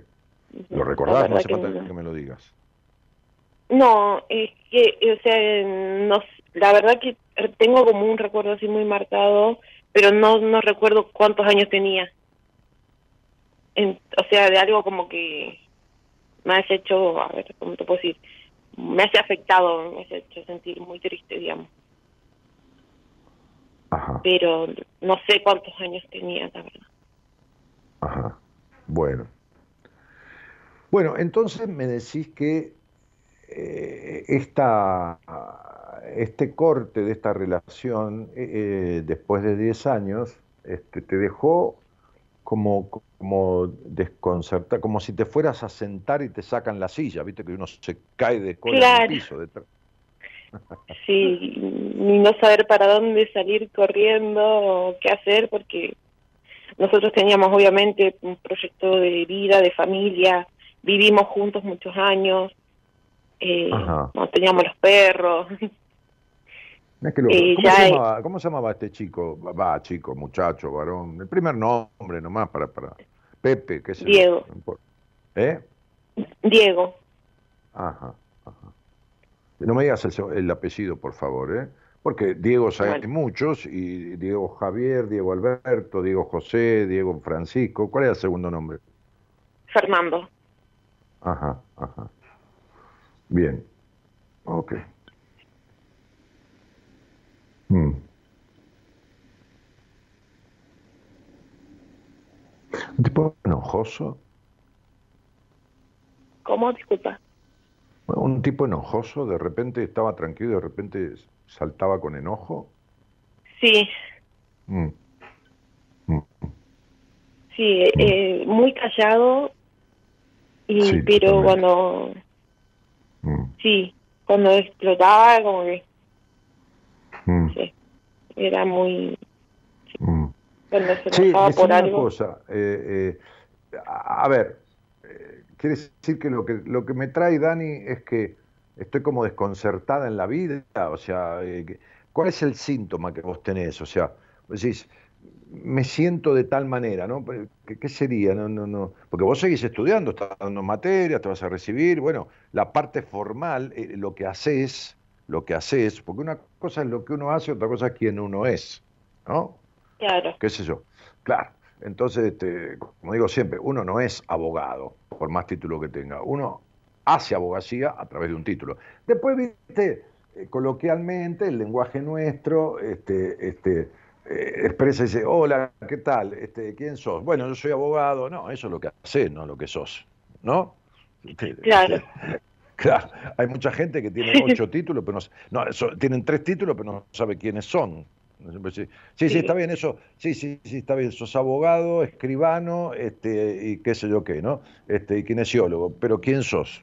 ¿Lo recordás? No hace falta que me lo digas. No, es que, o sea, no, la verdad que tengo como un recuerdo así muy marcado, pero no, no recuerdo cuántos años tenía o sea, de algo como que me has hecho, a ver, ¿cómo te puedo decir? Me hace afectado, me has hecho sentir muy triste, digamos. Ajá. Pero no sé cuántos años tenía, la verdad. Ajá. Bueno. Bueno, entonces me decís que eh, esta, este corte de esta relación, eh, eh después de 10 años, este, te dejó como, como desconcertar, como si te fueras a sentar y te sacan la silla, viste que uno se cae de cola en el piso. sí, ni no saber para dónde salir corriendo o qué hacer, porque nosotros teníamos obviamente un proyecto de vida, de familia, vivimos juntos muchos años, eh, no teníamos los perros, Eh, ¿Cómo, se llamaba, ¿Cómo, se llamaba, este chico? Va, chico, muchacho, varón. El primer nombre nomás para. para Pepe, qué sé Diego. ¿Eh? Diego. Ajá, ajá. No me digas el, apellido, por favor, ¿eh? Porque Diego sabe muchos, y Diego Javier, Diego Alberto, Diego José, Diego Francisco. ¿Cuál es el segundo nombre? Fernando. Ajá, ajá. Bien. Ok. Mm. ¿Un tipo enojoso? ¿Cómo? Disculpa. un tipo enojoso, de repente estaba tranquilo y de repente saltaba con enojo. Sí. Mm. Mm. Sí, eh, muy callado, y, pero cuando... Sí, cuando explotaba como que Mm. Sí, era muy... Mm. Sí, por una cosa, eh, eh, a ver, eh, quiere decir que lo, que lo que me trae Dani es que estoy como desconcertada en la vida, o sea, ¿cuál es el síntoma que vos tenés? O sea, decís, me siento de tal manera, ¿no? ¿Qué, sería? No, no, no. Porque vos seguís estudiando, estás dando materias, te vas a recibir, bueno, la parte formal, lo que haces, lo que haces, porque una cosa es lo que uno hace, otra cosa es quién uno es, ¿no? Claro. ¿Qué sé yo? Claro. Entonces, este, como digo siempre, uno no es abogado, por más título que tenga. Uno hace abogacía a través de un título. Después, viste, eh, coloquialmente, el lenguaje nuestro, este, este, eh, expresa y dice, hola, ¿qué tal? Este, ¿Quién sos? Bueno, yo soy abogado. No, eso es lo que haces, no lo que sos. ¿No? Claro. Claro, hay mucha gente que tiene ocho títulos, pero no, no tienen tres títulos, pero no sabe quiénes son. Sí, sí, está bien eso, sí, sí, sí, está bien, sos abogado, escribano, este, y qué sé yo qué, ¿no? Este, y kinesiólogo, pero ¿quién sos?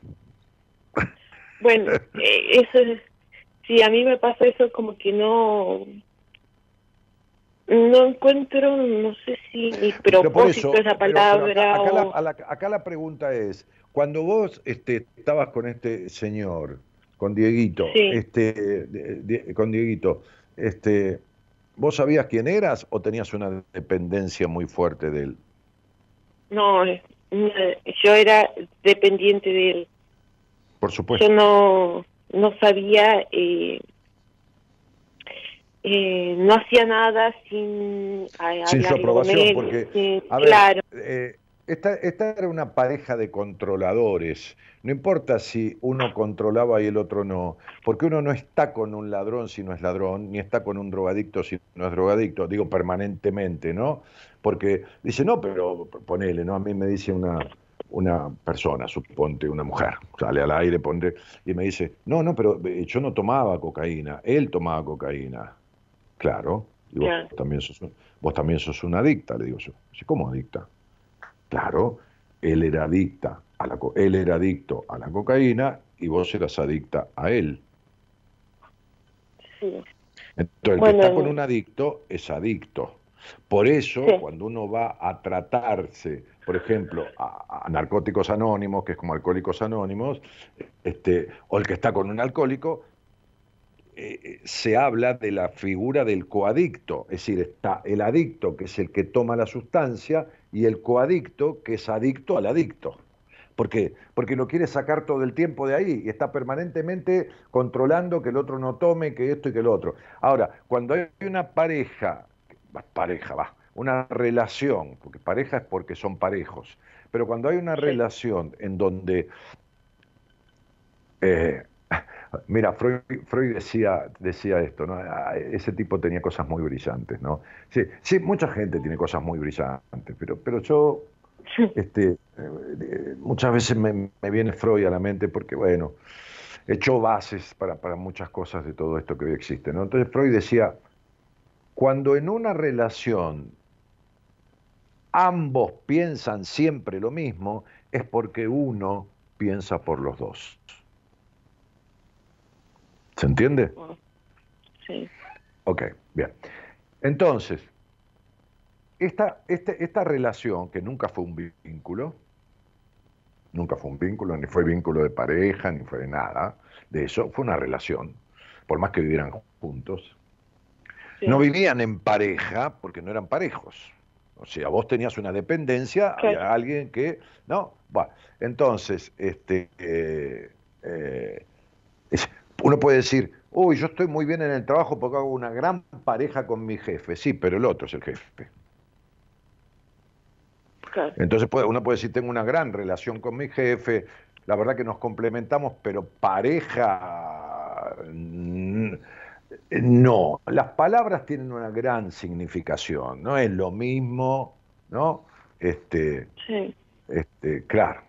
Bueno, eh, eso es, sí, a mí me pasa eso como que no, no encuentro, no sé si mi propósito esa palabra. acá, la, pregunta es, cuando vos este, estabas con este señor, con Dieguito, este, con Dieguito, este, ¿Vos sabías quién eras o tenías una dependencia muy fuerte de él? No, eh, yo era dependiente de él. Por supuesto. Yo no, no sabía, eh, eh, no hacía nada sin, sin su aprobación, porque, claro. esta, esta era una pareja de controladores. No importa si uno controlaba y el otro no, porque uno no está con un ladrón si no es ladrón, ni está con un drogadicto si no es drogadicto, digo permanentemente, ¿no? Porque dice, no, pero ponele, ¿no? A mí me dice una, una persona, suponte una mujer, sale al aire, ponte, y me dice, no, no, pero eh, yo no tomaba cocaína, él tomaba cocaína. Claro, y vos, también sos, vos también sos una adicta, le digo yo. ¿Cómo adicta? Claro, él era adicta a la, él era adicto a la cocaína y vos eras adicta a él. Sí. Entonces, el que está con un adicto es adicto. Por eso, cuando uno va a tratarse, por ejemplo, a, narcóticos anónimos, que es como alcohólicos anónimos, este, o el que está con un alcohólico, eh, eh, se habla de la figura del coadicto, es decir, está el adicto, que es el que toma la sustancia, y el coadicto, que es adicto al adicto. ¿Por qué? Porque lo quiere sacar todo el tiempo de ahí y está permanentemente controlando que el otro no tome, que esto y que el otro. Ahora, cuando hay una pareja pareja, va, una relación, porque pareja es porque son parejos, pero cuando hay una relación en donde, eh, mira, Freud, Freud, decía, decía esto, ¿no? Ese tipo tenía cosas muy brillantes, ¿no? Sí, sí, mucha gente tiene cosas muy brillantes, pero, pero yo, este, eh, muchas veces me, me, viene Freud a la mente porque, bueno, echó bases para, para muchas cosas de todo esto que hoy existe, ¿no? Entonces Freud decía, cuando en una relación ambos piensan siempre lo mismo, es porque uno piensa por los dos. ¿Se entiende? Sí. Ok, bien. Entonces, esta, este, esta relación, que nunca fue un vínculo, nunca fue un vínculo, ni fue vínculo de pareja, ni fue de nada, de eso, fue una relación, por más que vivieran juntos, no vivían en pareja porque no eran parejos. O sea, vos tenías una dependencia, había alguien que. No, bueno, entonces, este, eh, eh, uno puede decir, uy, yo estoy muy bien en el trabajo porque hago una gran pareja con mi jefe. Sí, pero el otro es el jefe. Entonces uno puede decir, tengo una gran relación con mi jefe, la verdad que nos complementamos, pero pareja eh, no, las palabras tienen una gran significación, no es lo mismo, ¿no? Este, sí. este, claro,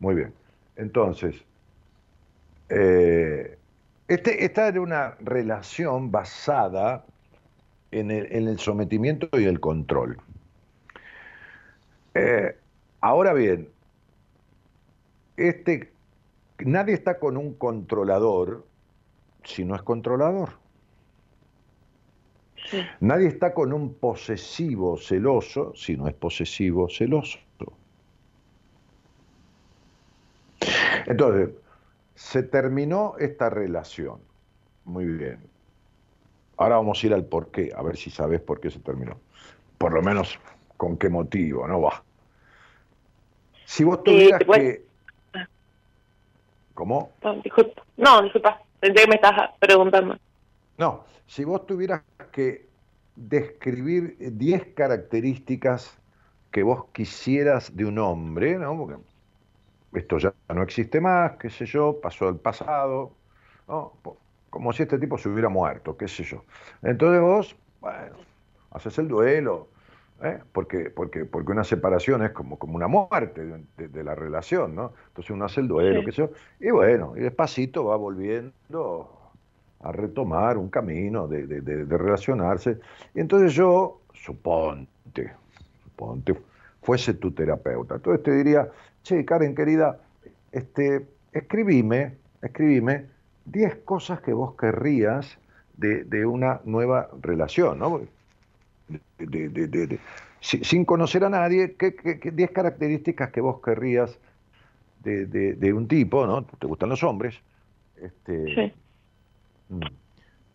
muy bien. Entonces, eh, este, esta era una relación basada en el, sometimiento y el control. Eh, ahora bien, este, nadie está con un controlador si no es controlador. Nadie está con un posesivo celoso si no es posesivo celoso. Entonces, se terminó esta relación. Muy bien. Ahora vamos a ir al por qué, a ver si sabes por qué se terminó. Por lo menos con qué motivo, ¿no? Va. Si vos tuvieras que... ¿Cómo? No, disculpa. No, disculpa. Pensé que me estás preguntando. No, si vos tuvieras que describir 10 características que vos quisieras de un hombre, ¿no? Porque esto ya no existe más, qué sé yo, pasó el pasado, ¿no? Como si este tipo se hubiera muerto, qué sé yo. Entonces vos, bueno, haces el duelo, ¿eh? porque, porque, porque una separación es como, como una muerte de, la relación, ¿no? Entonces uno hace el duelo, qué sé yo, y bueno, y despacito va volviendo a retomar un camino de, de, relacionarse. Y entonces yo, suponte, suponte, fuese tu terapeuta. Entonces te diría, che, Karen querida, este, escribime, escribime 10 cosas que vos querrías de, de una nueva relación, ¿no? de, sin conocer a nadie, ¿qué, 10 características que vos querrías de, un tipo, ¿no? ¿Te gustan los hombres? Este, sí. Mm,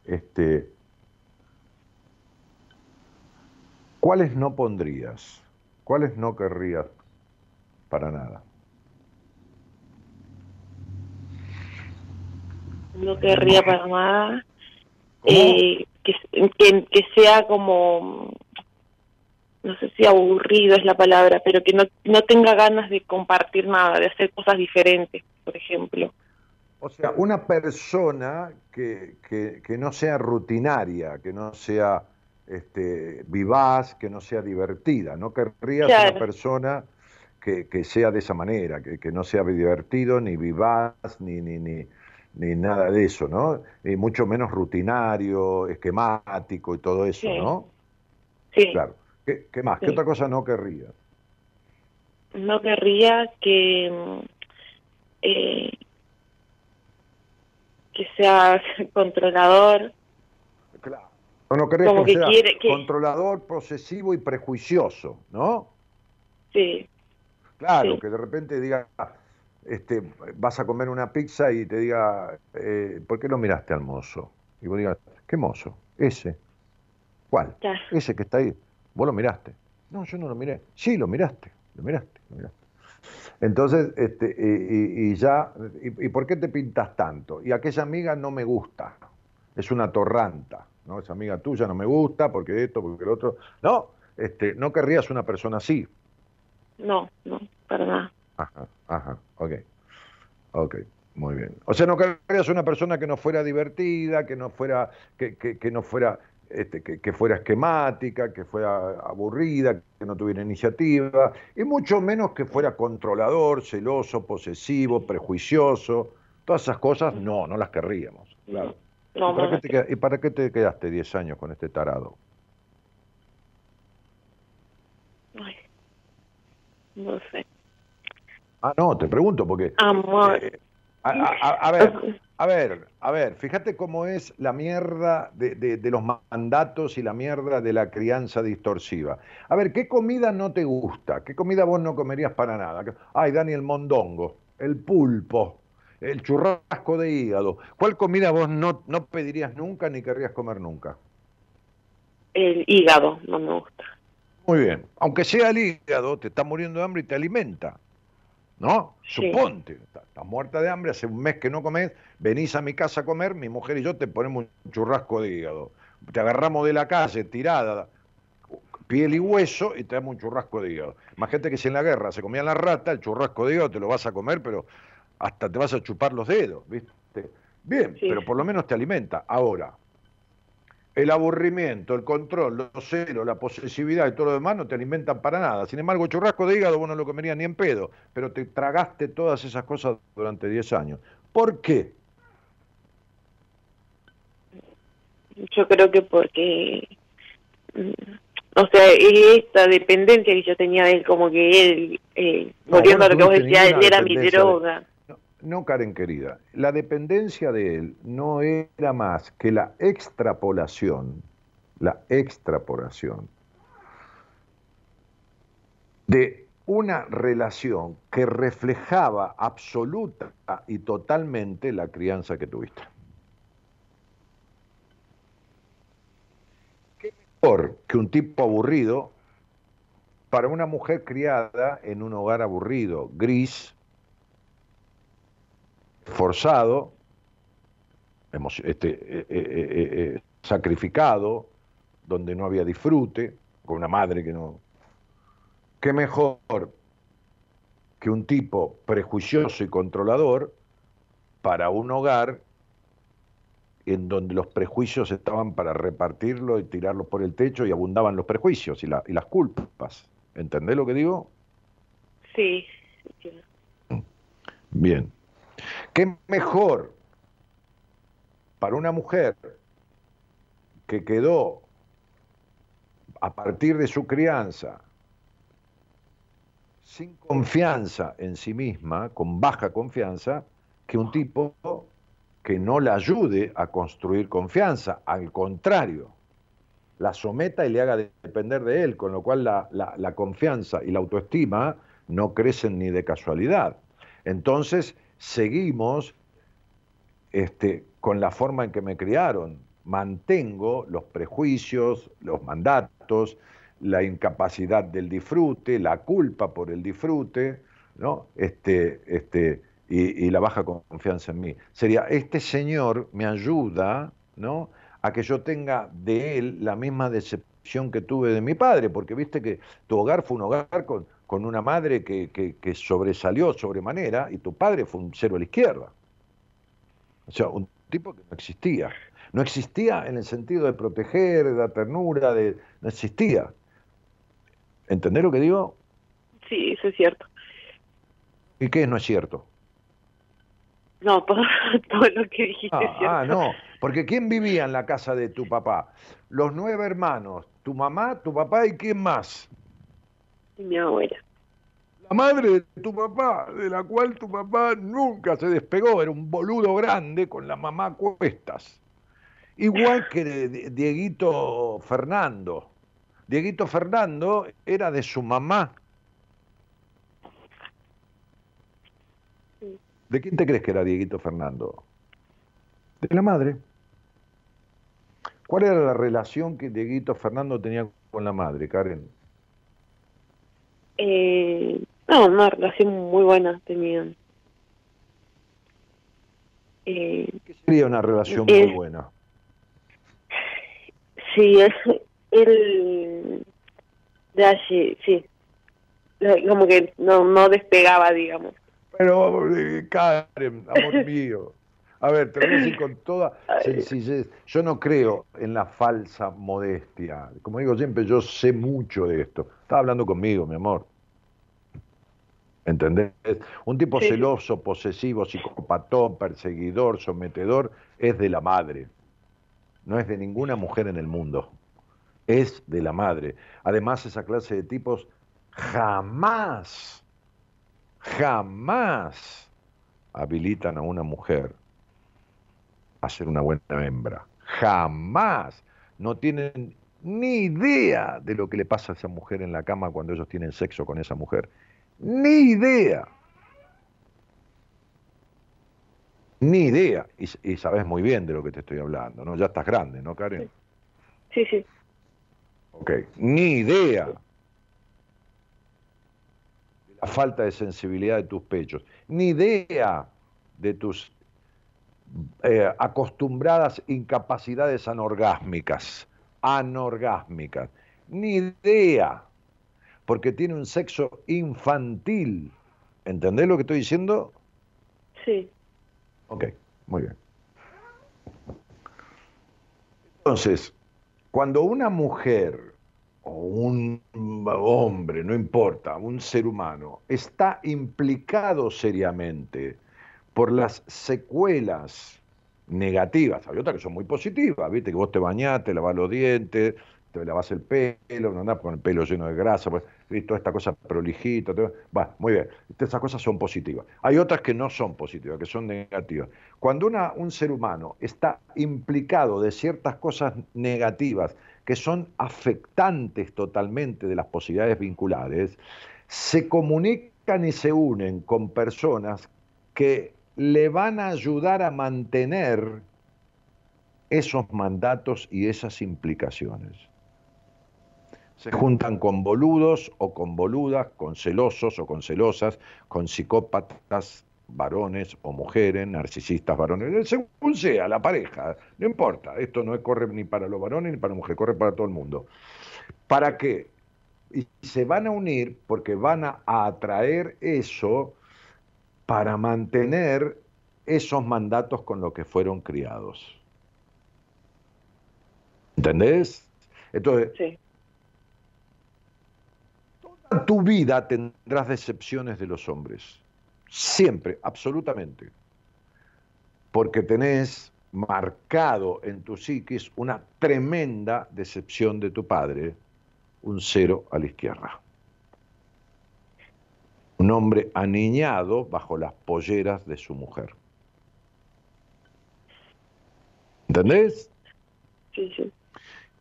este, ¿Cuáles no pondrías? ¿Cuáles no querrías para nada? No querría para nada. Eh, que, que, sea como, no sé si aburrido es la palabra, pero que no, no tenga ganas de compartir nada, de hacer cosas diferentes, por ejemplo. O sea, una persona que, que, no sea rutinaria, que no sea este, vivaz, que no sea divertida. No querrías una persona que, que, sea de esa manera, que, que, no sea divertido, ni vivaz, ni, ni, ni, ni nada de eso, ¿no? Y mucho menos rutinario, esquemático y todo eso, ¿no? Sí. Claro. ¿Qué, qué más? ¿Qué otra cosa no querrías? No querría que... Eh, que sea controlador. Claro. No, no que, sea controlador, posesivo y prejuicioso, ¿no? Sí. Claro, que de repente diga, este, vas a comer una pizza y te diga, eh, ¿por qué no miraste al mozo? Y vos digas, ¿qué mozo? Ese. ¿Cuál? Ese que está ahí. Vos lo miraste. No, yo no lo miré. Sí, lo miraste, lo miraste, lo miraste. Entonces, este, y, ya, y, por qué te pintas tanto? Y aquella amiga no me gusta, es una torranta, ¿no? Esa amiga tuya no me gusta porque esto, porque el otro. No, este, no querrías una persona así. No, no, para nada. Ajá, ajá, ok. Ok, muy bien. O sea, no querrías una persona que no fuera divertida, que no fuera, que, que, que no fuera este, que, fuera esquemática, que fuera aburrida, que no tuviera iniciativa, y mucho menos que fuera controlador, celoso, posesivo, prejuicioso. Todas esas cosas no, no las querríamos. Claro. ¿Y, para qué te, quedaste 10 años con este tarado? No sé. Ah, no, te pregunto porque... Amor. Eh, a, ver, a ver, a ver, fíjate cómo es la mierda de, los mandatos y la mierda de la crianza distorsiva. A ver, ¿qué comida no te gusta? ¿Qué comida vos no comerías para nada? Ay, Daniel Mondongo, el pulpo, el churrasco de hígado. ¿Cuál comida vos no, no pedirías nunca ni querrías comer nunca? El hígado, no me gusta. Muy bien. Aunque sea el hígado, te está muriendo de hambre y te alimenta. ¿no? Suponte, estás muerta de hambre, hace un mes que no comes, venís a mi casa a comer, mi mujer y yo te ponemos un churrasco de hígado. Te agarramos de la calle, tirada, piel y hueso, y te damos un churrasco de hígado. Imagínate que si en la guerra se comía la rata, el churrasco de hígado te lo vas a comer, pero hasta te vas a chupar los dedos, ¿viste? Bien, pero por lo menos te alimenta. Ahora, el aburrimiento, el control, los celos, la posesividad y todo lo demás no te alimentan para nada. Sin embargo, churrasco de hígado vos no lo comerías ni en pedo, pero te tragaste todas esas cosas durante 10 años. ¿Por qué? Yo creo que porque, mm, o sea, esta dependencia que yo tenía de él, como que él, eh, volviendo a lo que vos decías, él era mi droga. No, Karen querida, la dependencia de él no era más que la extrapolación, la extrapolación de una relación que reflejaba absoluta y totalmente la crianza que tuviste. ¿Qué mejor que un tipo aburrido para una mujer criada en un hogar aburrido, gris, forzado, este, eh, eh, eh, sacrificado, donde no había disfrute, con una madre que no... ¿Qué mejor que un tipo prejuicioso y controlador para un hogar en donde los prejuicios estaban para repartirlo y tirarlo por el techo y abundaban los prejuicios y, y las culpas. ¿Entendés lo que digo? Sí. Bien. ¿Qué mejor para una mujer que quedó a partir de su crianza sin confianza en sí misma, con baja confianza, que un tipo que no la ayude a construir confianza, al contrario, la someta y le haga depender de él, con lo cual la, la confianza y la autoestima no crecen ni de casualidad. Entonces, seguimos este, con la forma en que me criaron. Mantengo los prejuicios, los mandatos, la incapacidad del disfrute, la culpa por el disfrute, ¿no? Este, este, y, la baja confianza en mí. Sería, este señor me ayuda, ¿no? A que yo tenga de él la misma decepción que tuve de mi padre, porque viste que tu hogar fue un hogar con, con una madre que, que, que sobresalió sobremanera y tu padre fue un cero a la izquierda. O sea, un tipo que no existía. No existía en el sentido de proteger, de la ternura, de, no existía. ¿Entendés lo que digo? Sí, eso es cierto. ¿Y qué no es cierto? No, todo, lo que dijiste ah, es cierto. Ah, no, porque ¿quién vivía en la casa de tu papá? Los nueve hermanos, tu mamá, tu papá y quién más? Y mi abuela. La madre de tu papá, de la cual tu papá nunca se despegó, era un boludo grande con la mamá a cuestas. Igual que Dieguito Fernando. Dieguito Fernando era de su mamá. ¿De quién te crees que era Dieguito Fernando? De la madre. ¿Cuál era la relación que Dieguito Fernando tenía con la madre, Karen? Eh, no, una relación muy buena tenían. Eh, ¿Qué sería una relación muy buena? Sí, es él de allí, sí, como que no, no despegaba, digamos. Pero, eh, Karen, amor mío, a ver, te lo voy a decir con toda sencillez. Yo no creo en la falsa modestia. Como digo siempre, yo sé mucho de esto. Estaba hablando conmigo, mi amor. ¿Entendés? Un tipo celoso, posesivo, psicopatón, perseguidor, sometedor, es de la madre. No es de ninguna mujer en el mundo. Es de la madre. Además, esa clase de tipos jamás, jamás habilitan a una mujer a ser una buena hembra. Jamás. No tienen ni idea de lo que le pasa a esa mujer en la cama cuando ellos tienen sexo con esa mujer. Ni idea. Ni idea. Y, sabes muy bien de lo que te estoy hablando, ¿no? Ya estás grande, ¿no, Karen? Sí, sí. Ok, ni idea. De la falta de sensibilidad de tus pechos. Ni idea de tus eh, acostumbradas incapacidades anorgásmicas. Anorgásmicas. Ni idea porque tiene un sexo infantil. ¿Entendés lo que estoy diciendo? Sí. Ok, muy bien. Entonces, cuando una mujer o un hombre, no importa, un ser humano, está implicado seriamente por las secuelas negativas, hay otras que son muy positivas, viste que vos te bañaste, te lavas los dientes, te lavas el pelo, no andás con el pelo lleno de grasa, pues, y toda esta cosa prolijita, va, muy bien, esas cosas son positivas. Hay otras que no son positivas, que son negativas. Cuando una, un ser humano está implicado de ciertas cosas negativas que son afectantes totalmente de las posibilidades vinculares, se comunican y se unen con personas que le van a ayudar a mantener esos mandatos y esas implicaciones se juntan con boludos o con boludas, con celosos o con celosas, con psicópatas varones o mujeres, narcisistas varones, según sea la pareja, no importa, esto no corre ni para los varones ni para las mujeres, corre para todo el mundo. ¿Para qué? Y se van a unir porque van a atraer eso para mantener esos mandatos con los que fueron criados. ¿Entendés? Entonces, sí tu vida tendrás decepciones de los hombres. Siempre, absolutamente. Porque tenés marcado en tu psiquis una tremenda decepción de tu padre, un cero a la izquierda. Un hombre aniñado bajo las polleras de su mujer. ¿Entendés? Sí, sí.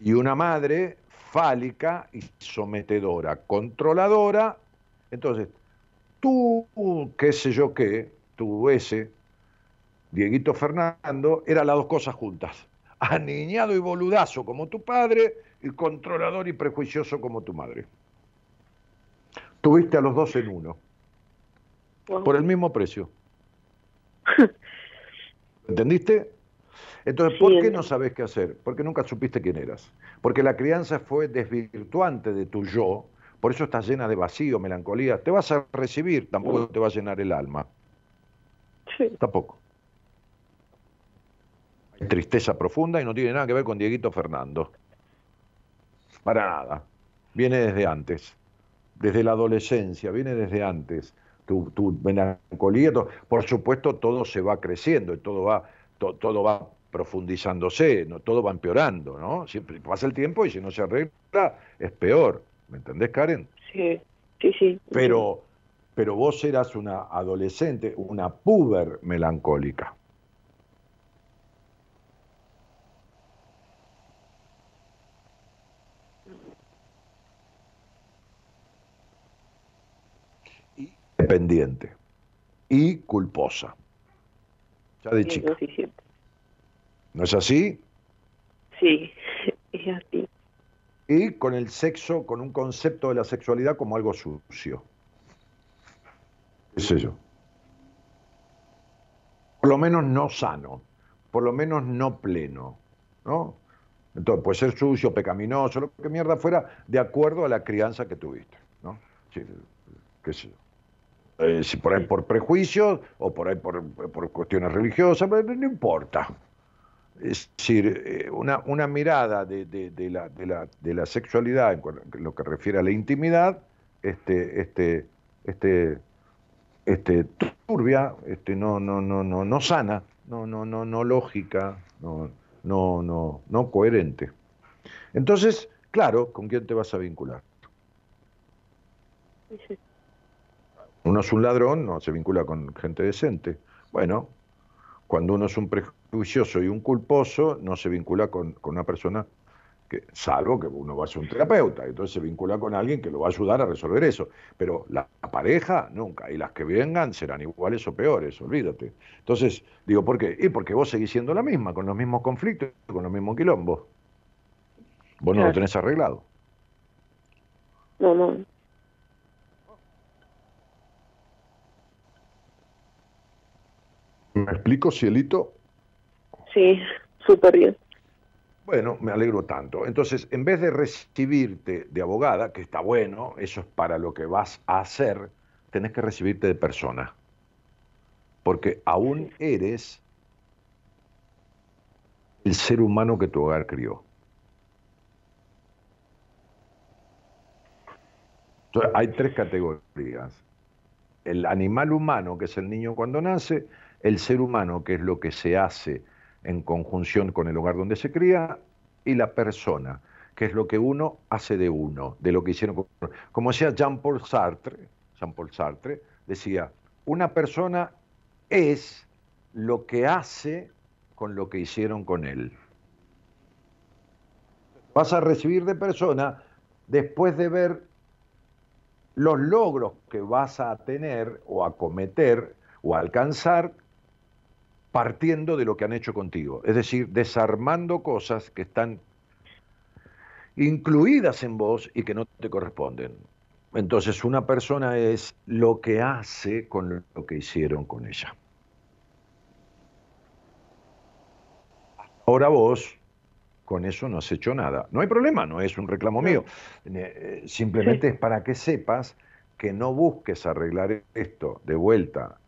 Y una madre fálica y sometedora, controladora. Entonces, tú, qué sé yo qué, tú ese, Dieguito Fernando, eran las dos cosas juntas. Aniñado y boludazo como tu padre y controlador y prejuicioso como tu madre. Tuviste a los dos en uno. Por el mismo precio. ¿Entendiste? Entonces, ¿por qué no sabes qué hacer? Porque nunca supiste quién eras. Porque la crianza fue desvirtuante de tu yo, por eso estás llena de vacío, melancolía. Te vas a recibir, tampoco te va a llenar el alma. Sí. Tampoco. Hay tristeza profunda y no tiene nada que ver con Dieguito Fernando. Para nada. Viene desde antes, desde la adolescencia, viene desde antes. Tu, tu melancolía, por supuesto, todo se va creciendo y todo va, todo va profundizándose, no, todo va empeorando, ¿no? Siempre pasa el tiempo y si no se arregla es peor. ¿Me entendés, Karen? Sí, sí, sí. Pero, pero vos eras una adolescente, una puber melancólica. Dependiente y culposa. Ya de chica. ¿No es así? Sí, es así. Y con el sexo, con un concepto de la sexualidad como algo sucio. ¿Qué sé yo? Por lo menos no sano, por lo menos no pleno, ¿no? Entonces, puede ser sucio, pecaminoso, lo que mierda fuera, de acuerdo a la crianza que tuviste, ¿no? qué sé yo. Eh, si por ahí por prejuicios o por ahí por, por cuestiones religiosas, no importa. Es decir, eh, una, una mirada de, de, la, de, la, sexualidad en lo que refiere a la intimidad, este, este, este, este, turbia, este, no, no, no, no, no sana, no, no, no, no lógica, no, no, no, no coherente. Entonces, claro, ¿con quién te vas a vincular? Uno es un ladrón, no se vincula con gente decente. Bueno, cuando uno es un prejuicioso y un culposo, no se vincula con, una persona que, salvo que uno va a ser un terapeuta, entonces se vincula con alguien que lo va a ayudar a resolver eso. Pero la, pareja, nunca. Y las que vengan serán iguales o peores, olvídate. Entonces, digo, ¿por qué? Y porque vos seguís siendo la misma, con los mismos conflictos, con los mismos quilombos. Vos no lo tenés arreglado. No, no. ¿Me explico, cielito? Sí, súper bien. Bueno, me alegro tanto. Entonces, en vez de recibirte de abogada, que está bueno, eso es para lo que vas a hacer, tenés que recibirte de persona. Porque aún eres el ser humano que tu hogar crió. Entonces, hay tres categorías. El animal humano, que es el niño cuando nace, el ser humano, que es lo que se hace en conjunción con el hogar donde se cría, y la persona, que es lo que uno hace de uno, de lo que hicieron. Como decía Jean-Paul Sartre, Jean-Paul Sartre decía, una persona es lo que hace con lo que hicieron con él. Vas a recibir de persona después de ver los logros que vas a tener o a cometer o a alcanzar partiendo de lo que han hecho contigo, es decir, desarmando cosas que están incluidas en vos y que no te corresponden. Entonces una persona es lo que hace con lo que hicieron con ella. Ahora vos con eso no has hecho nada. No hay problema, no es un reclamo mío. Eh, simplemente es para que sepas que no busques arreglar esto de vuelta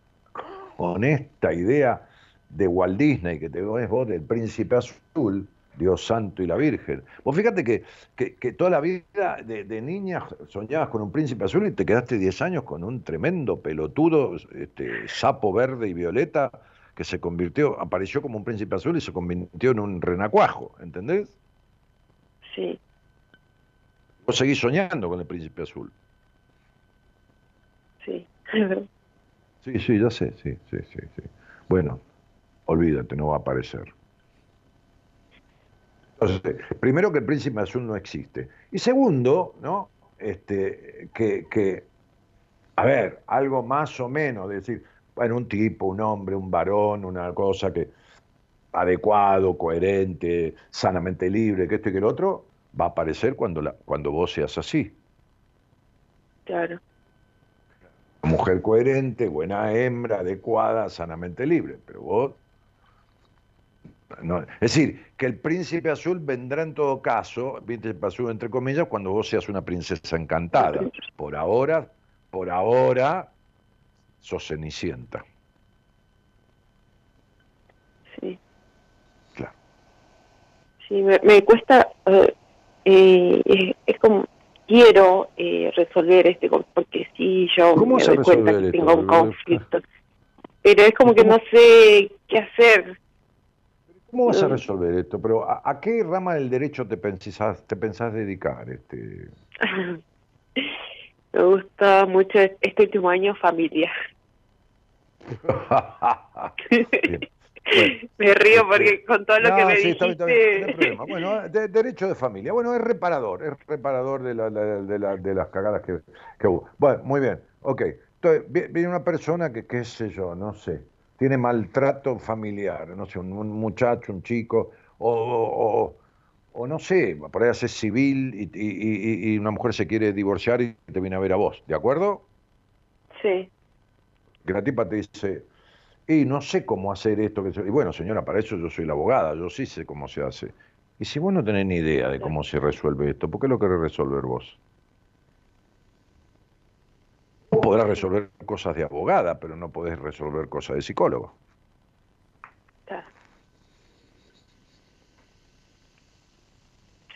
con esta idea de Walt Disney, que te ves vos del príncipe azul, Dios Santo y la Virgen. Vos fíjate que, que, toda la vida de, niña soñabas con un príncipe azul y te quedaste 10 años con un tremendo pelotudo, este, sapo verde y violeta, que se convirtió, apareció como un príncipe azul y se convirtió en un renacuajo, ¿entendés? Sí. Vos seguís soñando con el príncipe azul. Sí. sí, sí, ya sé, sí, sí, sí, sí. Bueno, olvídate, no va a aparecer. Entonces, primero que el príncipe azul no existe. Y segundo, ¿no? Este, que, que, a ver, algo más o menos, decir, bueno, un tipo, un hombre, un varón, una cosa que adecuado, coherente, sanamente libre, que esto y que el otro, va a aparecer cuando, la, cuando vos seas así. Claro. Mujer coherente, buena hembra, adecuada, sanamente libre. Pero vos es decir, que el príncipe azul vendrá en todo caso, príncipe azul entre comillas, cuando vos seas una princesa encantada. Por ahora, por ahora, sos cenicienta. Sí. Claro. Sí, me, cuesta, eh, eh, es, como, quiero eh, resolver este porque sí, yo ¿Cómo me doy cuenta que tengo un conflicto. Pero es como que no sé qué hacer ¿Cómo vas a resolver esto? Pero ¿a, qué rama del derecho te pensás, te pensás dedicar? Este? Me gusta mucho este último año familia. me río este, porque con todo lo que me dijiste... Bueno, derecho de familia. Bueno, es reparador, es reparador de, la, de, la, de las cagadas que, que, hubo. Bueno, muy bien, ok. Entonces, viene una persona que, qué sé yo, no sé, tiene maltrato familiar, no sé, un, muchacho, un chico, o, o, no sé, por ahí hace civil y, una mujer se quiere divorciar y te viene a ver a vos, ¿de acuerdo? Sí. Que la tipa te dice, y no sé cómo hacer esto. Y bueno, señora, para eso yo soy la abogada, yo sí sé cómo se hace. Y si vos no tenés ni idea de cómo se resuelve esto, ¿por qué lo querés resolver vos? Podrás resolver cosas de abogada, pero no podés resolver cosas de psicólogo.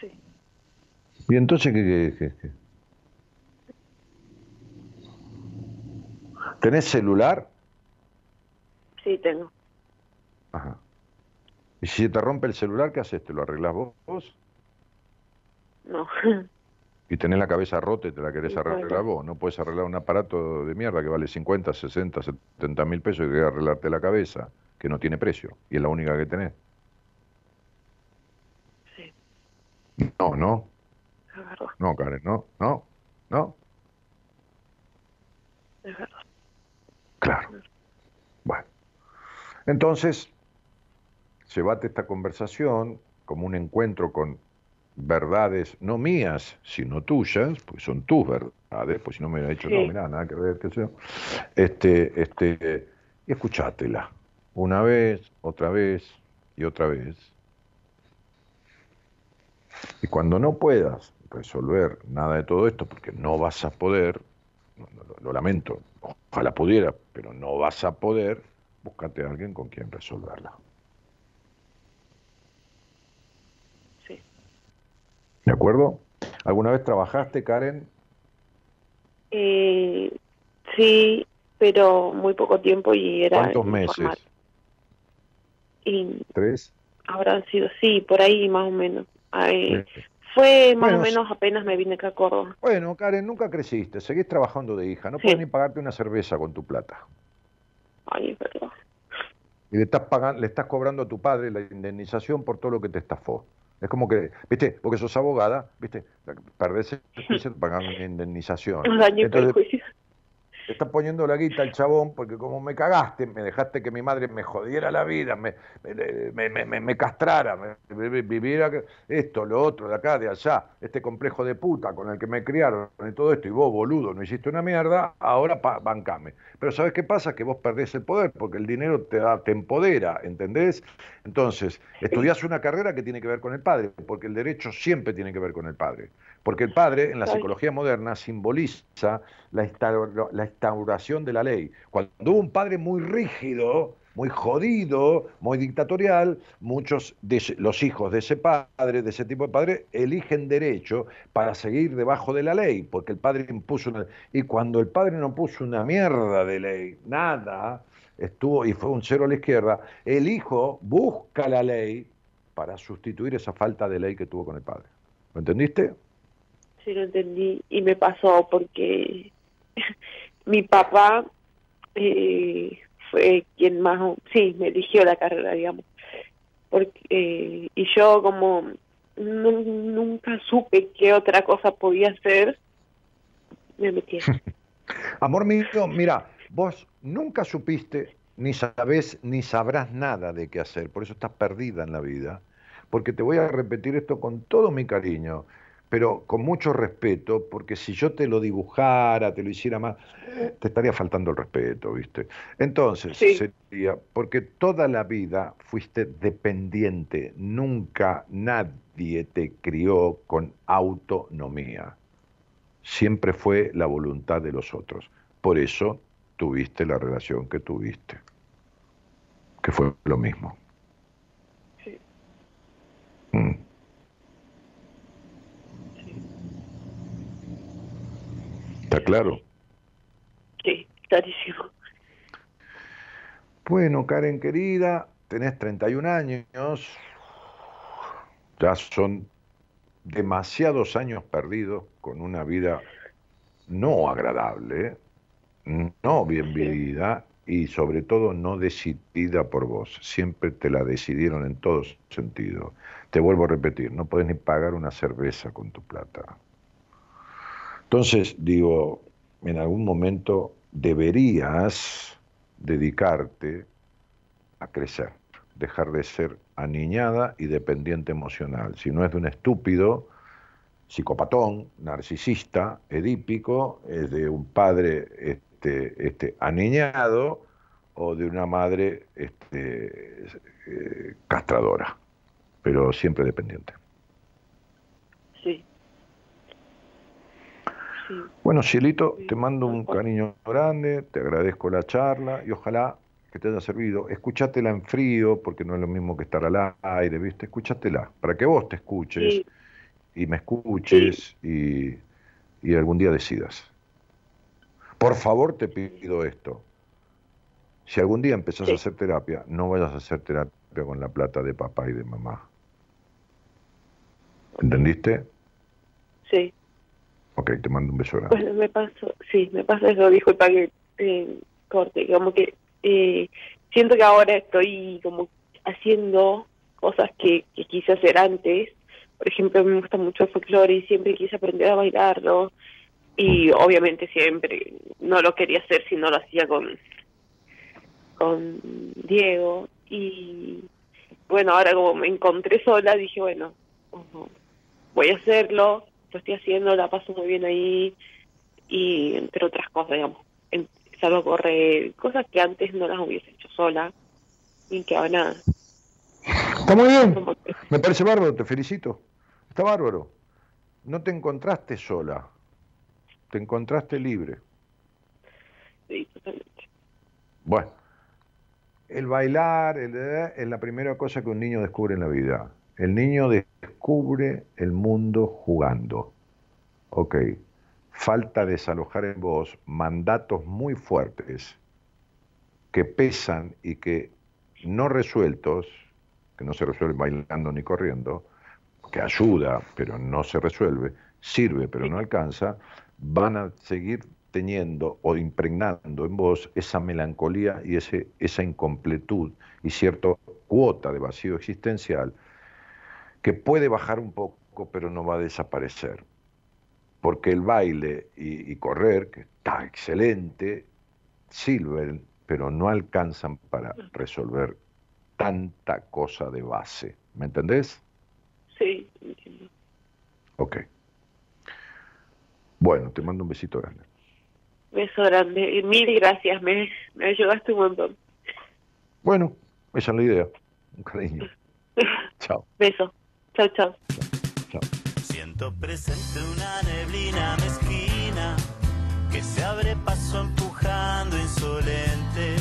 Sí. ¿Y entonces qué, qué, qué? ¿Tenés celular? Sí, tengo. Ajá. ¿Y si te rompe el celular, qué haces? ¿Te lo arreglás vos? No. y tenés la cabeza rota y te la querés arreglar vos. No puedes arreglar un aparato de mierda que vale 50, 60, 70 mil pesos y querés arreglarte la cabeza, que no tiene precio y es la única que tenés. Sí. No, no. No, Karen, no, no, no. Es verdad. Claro. Bueno. Entonces, bate esta conversación como un encuentro con verdades, no mías, sino tuyas, pues son tus verdades, pues si no me hubiera dicho, no, mira, nada que ver, qué sé yo. Este, este, y escuchátela, una vez, otra vez y otra vez. Y cuando no puedas resolver nada de todo esto, porque no vas a poder, lo, lamento, ojalá pudiera, pero no vas a poder, búscate a alguien con quien resolverla. ¿De acuerdo? ¿Alguna vez trabajaste, Karen? Eh, sí, pero muy poco tiempo y era... ¿Cuántos meses? Y ¿Tres? Habrán sido, sí, por ahí más o menos. Fue más o menos apenas me vine acá a Córdoba. Bueno, Karen, nunca creciste, seguís trabajando de hija, no puedes ni pagarte una cerveza con tu plata. Ay, es verdad. Y le estás, pagando, le estás cobrando a tu padre la indemnización por todo lo que te estafó. Es como que, viste, porque sos abogada, viste, perdés el juicio, pagan indemnización. Entonces, te está poniendo la guita al chabón porque como me cagaste, me dejaste que mi madre me jodiera la vida, me, me, me, me castrara, viviera esto, lo otro, de acá, de allá, este complejo de puta con el que me criaron y todo esto, y vos, boludo, no hiciste una mierda, ahora bancame. Pero ¿sabes qué pasa? Que vos perdés el poder porque el dinero te, da, te empodera, ¿entendés? Entonces, estudiás una carrera que tiene que ver con el padre, porque el derecho siempre tiene que ver con el padre. Porque el padre, en la psicología moderna, simboliza la, instauración de la ley. Cuando hubo un padre muy rígido, muy jodido, muy dictatorial, muchos de los hijos de ese padre, de ese tipo de padre, eligen derecho para seguir debajo de la ley, porque el padre impuso una... Y cuando el padre no puso una mierda de ley, nada, estuvo y fue un cero a la izquierda, el hijo busca la ley para sustituir esa falta de ley que tuvo con el padre. ¿Lo entendiste? sí lo entendí y me pasó porque mi papá eh, fue quien más, sí, me eligió la carrera, digamos. Porque, eh, y yo como nunca supe qué otra cosa podía hacer, me metí. Amor mío, mira, vos nunca supiste, ni sabés, ni sabrás nada de qué hacer, por eso estás perdida en la vida porque te voy a repetir esto con todo mi cariño, pero con mucho respeto, porque si yo te lo dibujara, te lo hiciera más, te estaría faltando el respeto, ¿viste? Entonces, sería, porque toda la vida fuiste dependiente, nunca nadie te crió con autonomía, siempre fue la voluntad de los otros, por eso tuviste la relación que tuviste, que fue lo mismo. Sí. Mm. ¿Está claro? Sí, clarísimo. Bueno, Karen querida, tenés 31 años, ya son demasiados años perdidos con una vida no agradable, no bien vivida y sobre todo no decidida por vos. Siempre te la decidieron en todos sentidos. Te vuelvo a repetir, no puedes ni pagar una cerveza con tu plata. Entonces, digo, en algún momento deberías dedicarte a crecer, dejar de ser aniñada y dependiente emocional. Si no es de un estúpido, psicopatón, narcisista, edípico, es de un padre este, este, aniñado o de una madre este, eh, castradora, pero siempre dependiente. Bueno, Cielito, te mando un cariño grande, te agradezco la charla y ojalá que te haya servido. Escúchatela en frío, porque no es lo mismo que estar al aire, ¿viste? Escúchatela, para que vos te escuches y me escuches y, algún día decidas. Por favor, te pido esto. Si algún día empezás a hacer terapia, no vayas a hacer terapia con la plata de papá y de mamá. ¿Entendiste? Sí. Ok, te mando un beso grande. Bueno, me pasó, sí, me pasó eso, disculpa que eh, corte, como que eh, siento que ahora estoy como haciendo cosas que, quise hacer antes. Por ejemplo, me gusta mucho el folclore y siempre quise aprender a bailarlo. Y obviamente siempre no lo quería hacer si no lo hacía con, con Diego. Y bueno, ahora como me encontré sola, dije, bueno, voy a hacerlo lo estoy haciendo, la paso muy bien ahí y entre otras cosas, digamos, salgo a correr, cosas que antes no las hubiese hecho sola y que ahora... Está muy bien, me parece bárbaro, te felicito, está bárbaro. No te encontraste sola, te encontraste libre. Sí, totalmente. Bueno, el bailar es la primera cosa que un niño descubre en la vida. El niño descubre el mundo jugando. Ok, falta desalojar en vos mandatos muy fuertes que pesan y que no resueltos, que no se resuelven bailando ni corriendo, que ayuda pero no se resuelve, sirve pero no alcanza, van a seguir teniendo o impregnando en vos esa melancolía y ese, esa incompletud y cierta cuota de vacío existencial que puede bajar un poco, pero no va a desaparecer. Porque el baile y, correr, que está excelente, sirven, pero no alcanzan para resolver tanta cosa de base. ¿Me entendés? Sí, entiendo. Ok. Bueno, te mando un besito grande. Beso grande. Mil gracias, me, me ayudaste un montón. Bueno, esa es la idea. Un cariño. Chao. Beso. Chao, chao. Siento presente una neblina mezquina que se abre paso empujando insolente,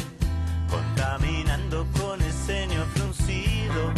contaminando con el ceño fruncido,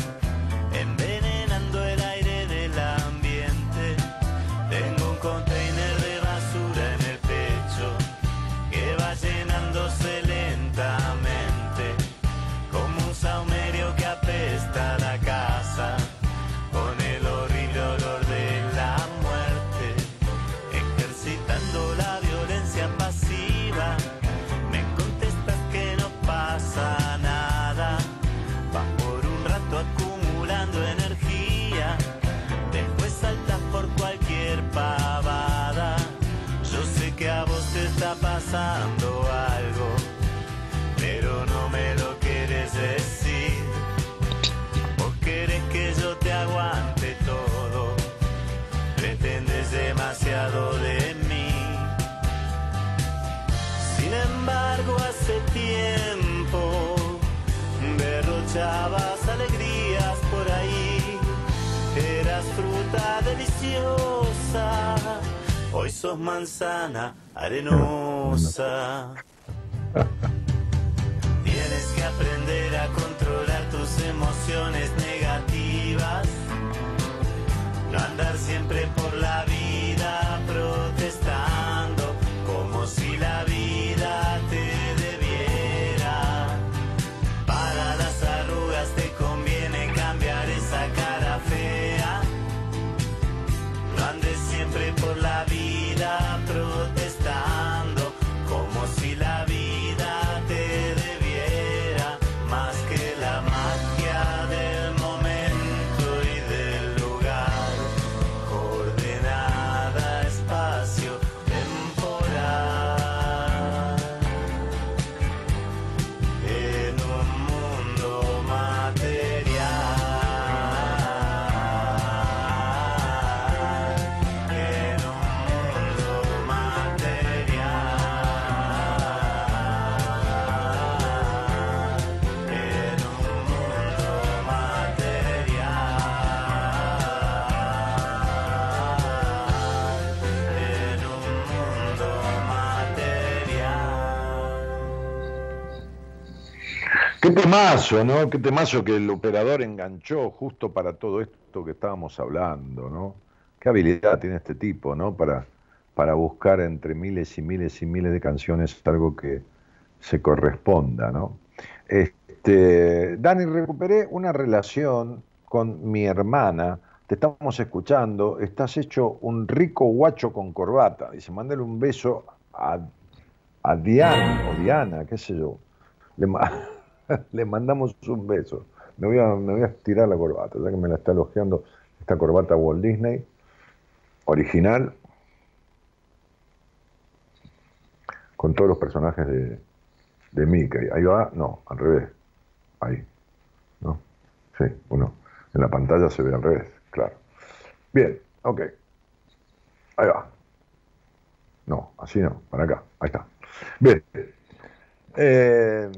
hoy sos manzana arenosa. Tienes que aprender a controlar tus emociones negativas, no andar siempre por la vida temazo, ¿no? Qué temazo que el operador enganchó justo para todo esto que estábamos hablando, ¿no? Qué habilidad tiene este tipo, ¿no? Para, para buscar entre miles y miles y miles de canciones algo que se corresponda, ¿no? Este, Dani, recuperé una relación con mi hermana, te estamos escuchando, estás hecho un rico guacho con corbata. Dice, mándale un beso a, a Diana o Diana, qué sé yo. Le, le mandamos un beso. Me voy, a, tirar la corbata, ya que me la está elogiando esta corbata Walt Disney, original, con todos los personajes de, de Mickey. Ahí va, no, al revés. Ahí. ¿No? Sí, uno. En la pantalla se ve al revés, claro. Bien, ok. Ahí va. No, así no, para acá. Ahí está. Bien. Eh,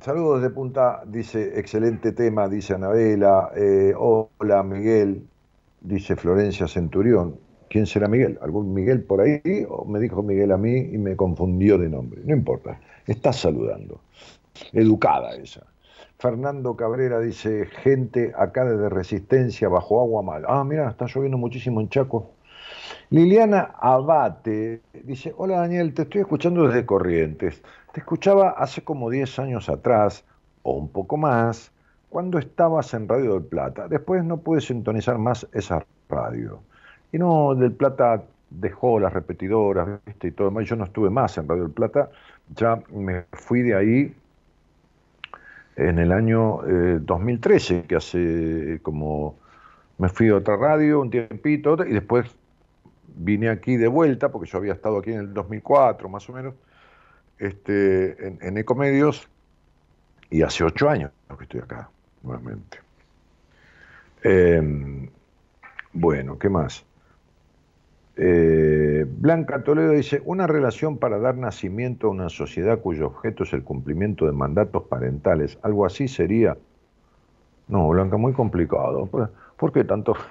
saludos de punta, dice, excelente tema, dice Anabela. Eh, hola, Miguel, dice Florencia Centurión. ¿Quién será Miguel? ¿Algún Miguel por ahí? ¿O me dijo Miguel a mí y me confundió de nombre? No importa, está saludando. Educada esa. Fernando Cabrera dice, gente acá desde Resistencia, bajo agua mal. Ah, mira, está lloviendo muchísimo en Chaco. Liliana Abate dice, hola Daniel, te estoy escuchando desde Corrientes. Te escuchaba hace como 10 años atrás, o un poco más, cuando estabas en Radio del Plata. Después no pude sintonizar más esa radio. Y no, del Plata dejó las repetidoras, y todo demás. Yo no estuve más en Radio del Plata, ya me fui de ahí en el año eh, 2013, que hace como me fui a otra radio un tiempito y después vine aquí de vuelta, porque yo había estado aquí en el 2004 más o menos, este, en, Ecomedios, y hace ocho años que estoy acá nuevamente. Eh, bueno, ¿qué más? Eh, Blanca Toledo dice, una relación para dar nacimiento a una sociedad cuyo objeto es el cumplimiento de mandatos parentales, algo así sería... No, Blanca, muy complicado. ¿Por, qué tanto?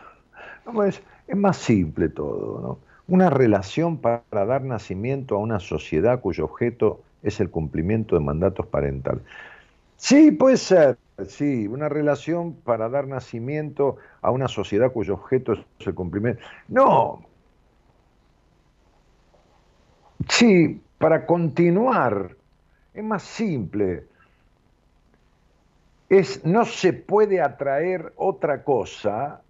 Es, es más simple todo, ¿no? Una relación para dar nacimiento a una sociedad cuyo objeto es el cumplimiento de mandatos parentales. Sí, puede ser, sí, una relación para dar nacimiento a una sociedad cuyo objeto es el cumplimiento. No, Sí, para continuar, es más simple. Es, no se puede atraer otra cosa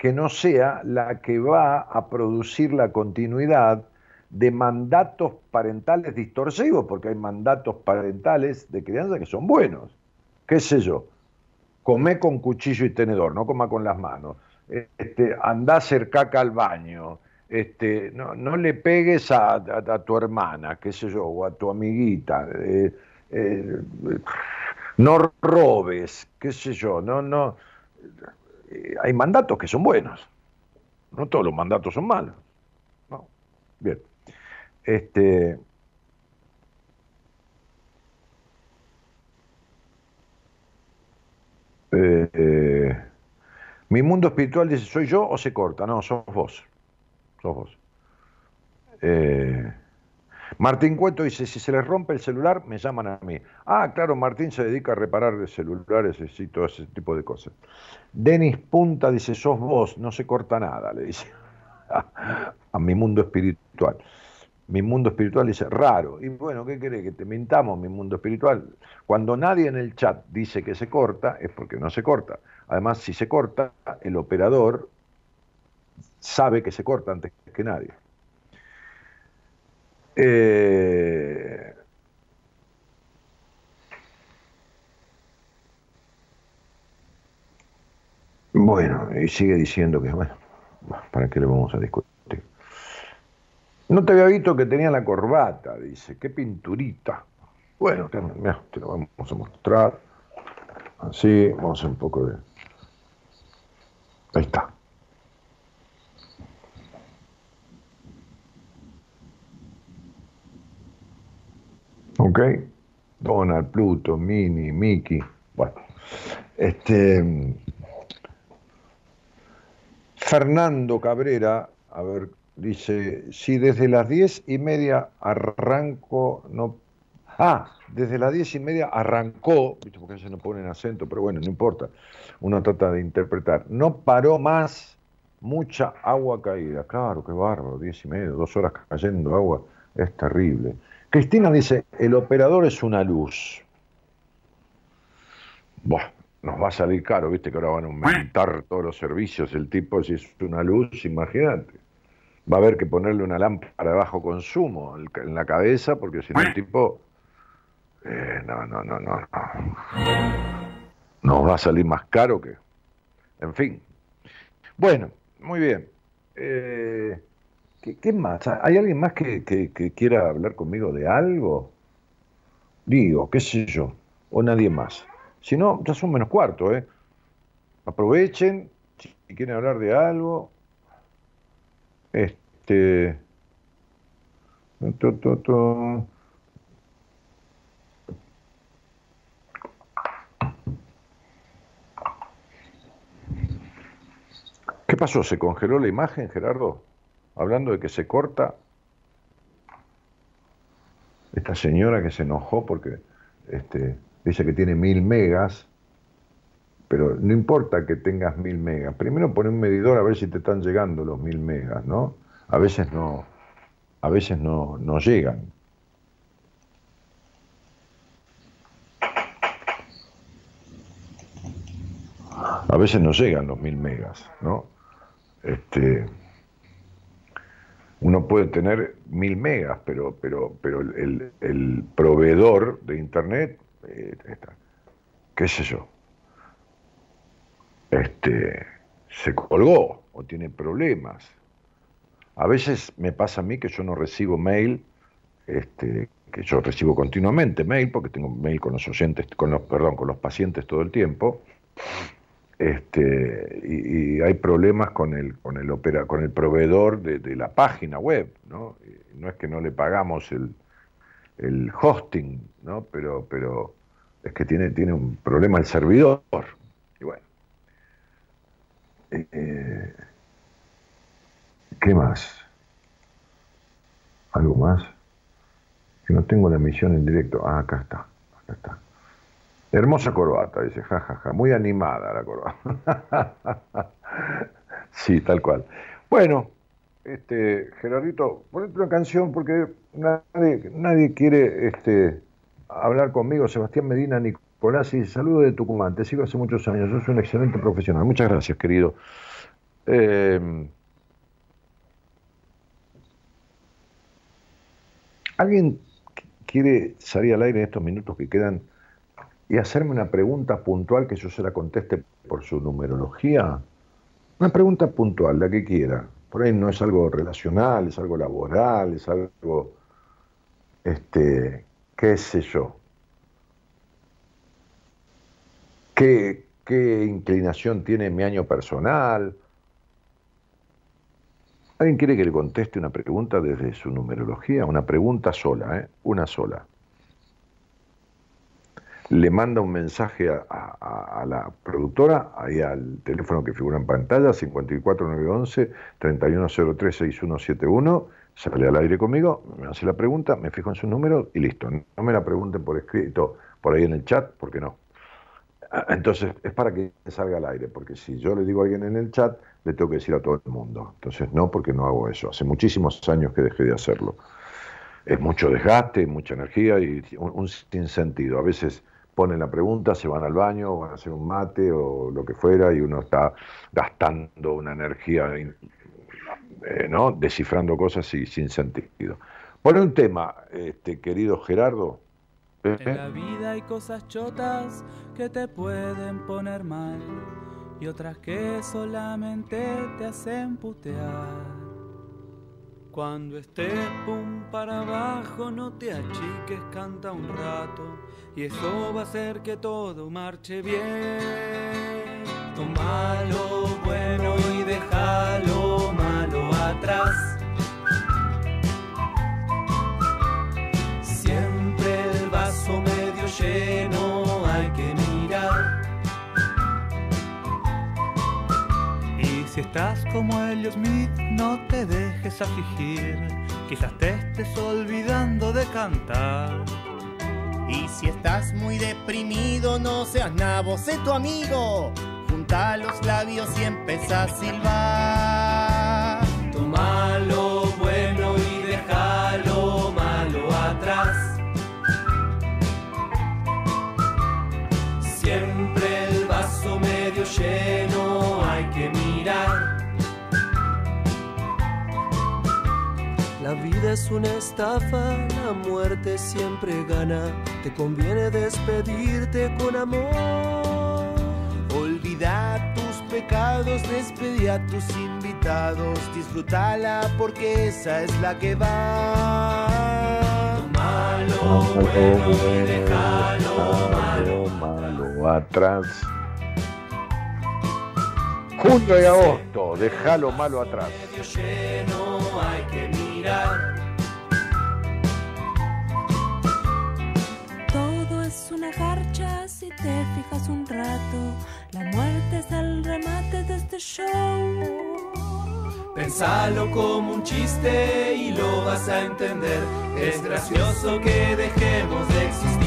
que no sea la que va a producir la continuidad de mandatos parentales distorsivos, porque hay mandatos parentales de crianza que son buenos. ¿Qué sé yo? Comé con cuchillo y tenedor, no coma con las manos. Este, andá a caca al baño este, no, no le pegues a, a, a, tu hermana, qué sé yo, o a tu amiguita, eh, eh, no robes, qué sé yo, no, no. Eh, hay mandatos que son buenos. No todos los mandatos son malos. No. Bien. Este. Eh, eh, mi mundo espiritual dice, ¿soy yo o se corta? No, sos vos. Sos vos. Martín Cueto dice, si se les rompe el celular, me llaman a mí. Ah, claro, Martín se dedica a reparar celulares y todo ese tipo de cosas. Denis Punta dice, sos vos, no se corta nada, le dice. a mi mundo espiritual. Mi mundo espiritual dice, raro. Y bueno, ¿qué querés? Que te mintamos, mi mundo espiritual. Cuando nadie en el chat dice que se corta, es porque no se corta. Además, si se corta, el operador sabe que se corta antes que nadie. Eh, Bueno, y sigue diciendo que, bueno, ¿para qué le vamos a discutir? No te había visto que tenía la corbata, dice, qué pinturita. Bueno, mira, te lo vamos a mostrar. Así, vamos a un poco de... Ahí está. ¿Ok? Donald, Pluto, Minnie, Mickey. Bueno, este... Fernando Cabrera, a ver, dice, si desde las diez y media arranco, no... Ah, desde las diez y media arrancó, ¿viste? porque se no ponen acento, pero bueno, no importa, uno trata de interpretar. No paró más, mucha agua caída. Claro, qué bárbaro, diez y media, dos horas cayendo agua, es terrible. Cristina dice, el operador es una luz. Buah, nos va a salir caro, viste que ahora van a aumentar todos los servicios, el tipo si es una luz, imagínate. Va a haber que ponerle una lámpara de bajo consumo en la cabeza, porque si no el tipo... eh, no, no, no, no, no. Nos va a salir más caro que... En fin. Bueno, muy bien. Eh, ¿qué, más? ¿Hay alguien más que, que- quiera hablar conmigo de algo? Digo, qué sé yo, o nadie más. Si no, ya son menos cuarto, ¿eh? Aprovechen, si quieren hablar de algo. Este. ¿Qué pasó? ¿Se congeló la imagen, Gerardo? Hablando de que se corta. Esta señora que se enojó porque este, dice que tiene mil megas, pero no importa que tengas mil megas. Primero pon un medidor a ver si te están llegando los mil megas, ¿no? A veces no, a veces no, no llegan. A veces no llegan los mil megas, ¿no? Este, uno puede tener mil megas, pero, pero, pero el, el- proveedor de internet, eh, está, qué sé yo, este, se colgó o tiene problemas. A veces me pasa a mí que yo no recibo mail, este, que yo recibo continuamente mail, porque tengo mail con los oyentes, con los, perdón, con los pacientes todo el tiempo. Este, y, hay problemas con el, con el opera, con el proveedor de, la página web, ¿no? Y No es que no le pagamos el, el hosting, ¿no? Pero, pero es que tiene, tiene un problema el servidor. Y bueno. Eh, ¿Qué más? ¿Algo más? Que no tengo la emisión en directo. Ah, acá está. Acá está. Hermosa corbata, dice, jajaja, muy animada la corbata. sí, tal cual. Bueno, este, Gerardito, ponete una canción porque nadie, nadie quiere este, hablar conmigo. Sebastián Medina Nicolás y saludo de Tucumán. Te sigo hace muchos años. Sos un excelente profesional. Muchas gracias, querido. Eh, ¿Alguien qu- quiere salir al aire en estos minutos que quedan y hacerme una pregunta puntual que yo se la conteste por su numerología? Una pregunta puntual, la que quiera. Por ahí no es algo relacional, es algo laboral, es algo, este, qué sé yo. ¿Qué, inclinación tiene mi año personal? ¿Alguien quiere que le conteste una pregunta desde su numerología? Una pregunta sola, ¿eh? Una sola. Le manda un mensaje a, a- la productora, ahí al teléfono que figura en pantalla, 54911-3103-6171, sale al aire conmigo, me hace la pregunta, me fijo en su número y listo. No me la pregunten por escrito, por ahí en el chat, porque no. Ah, Entonces, es para que salga al aire, porque si yo le digo a alguien en el chat, le tengo que decir a todo el mundo. Entonces, no, porque no hago eso. Hace muchísimos años que dejé de hacerlo. Es mucho desgaste, mucha energía y un, un sinsentido. A veces ponen la pregunta, se van al baño, van a hacer un mate o lo que fuera, y uno está gastando una energía, eh, ¿no? Descifrando cosas y sin sentido. Pone un tema, este, querido Gerardo. ¿eh? En la vida hay cosas chotas que te pueden poner mal y otras que solamente te hacen putear. Cuando estés pum para abajo, no te achiques, canta un rato y eso va a hacer que todo marche bien. Toma lo bueno y deja lo malo atrás. Siempre el vaso medio lleno hay que mirar. Y si estás como Elliot Smith, no te dejes afligir. Quizás te estés olvidando de cantar. Y si estás muy deprimido, no seas nabo, sé tu amigo. Junta los labios y empieza a silbar. Toma es una estafa, la muerte siempre gana. Te conviene despedirte con amor. Olvida tus pecados, despedí a tus invitados. Disfrútala porque esa es la que va. Lo bueno y deja lo malo. malo atrás. Junio y agosto, déjalo malo atrás. hay que mirar. Si te fijas un rato. La muerte es el remate de este show. Pensalo como un chiste y lo vas a entender. Es gracioso que dejemos de existir.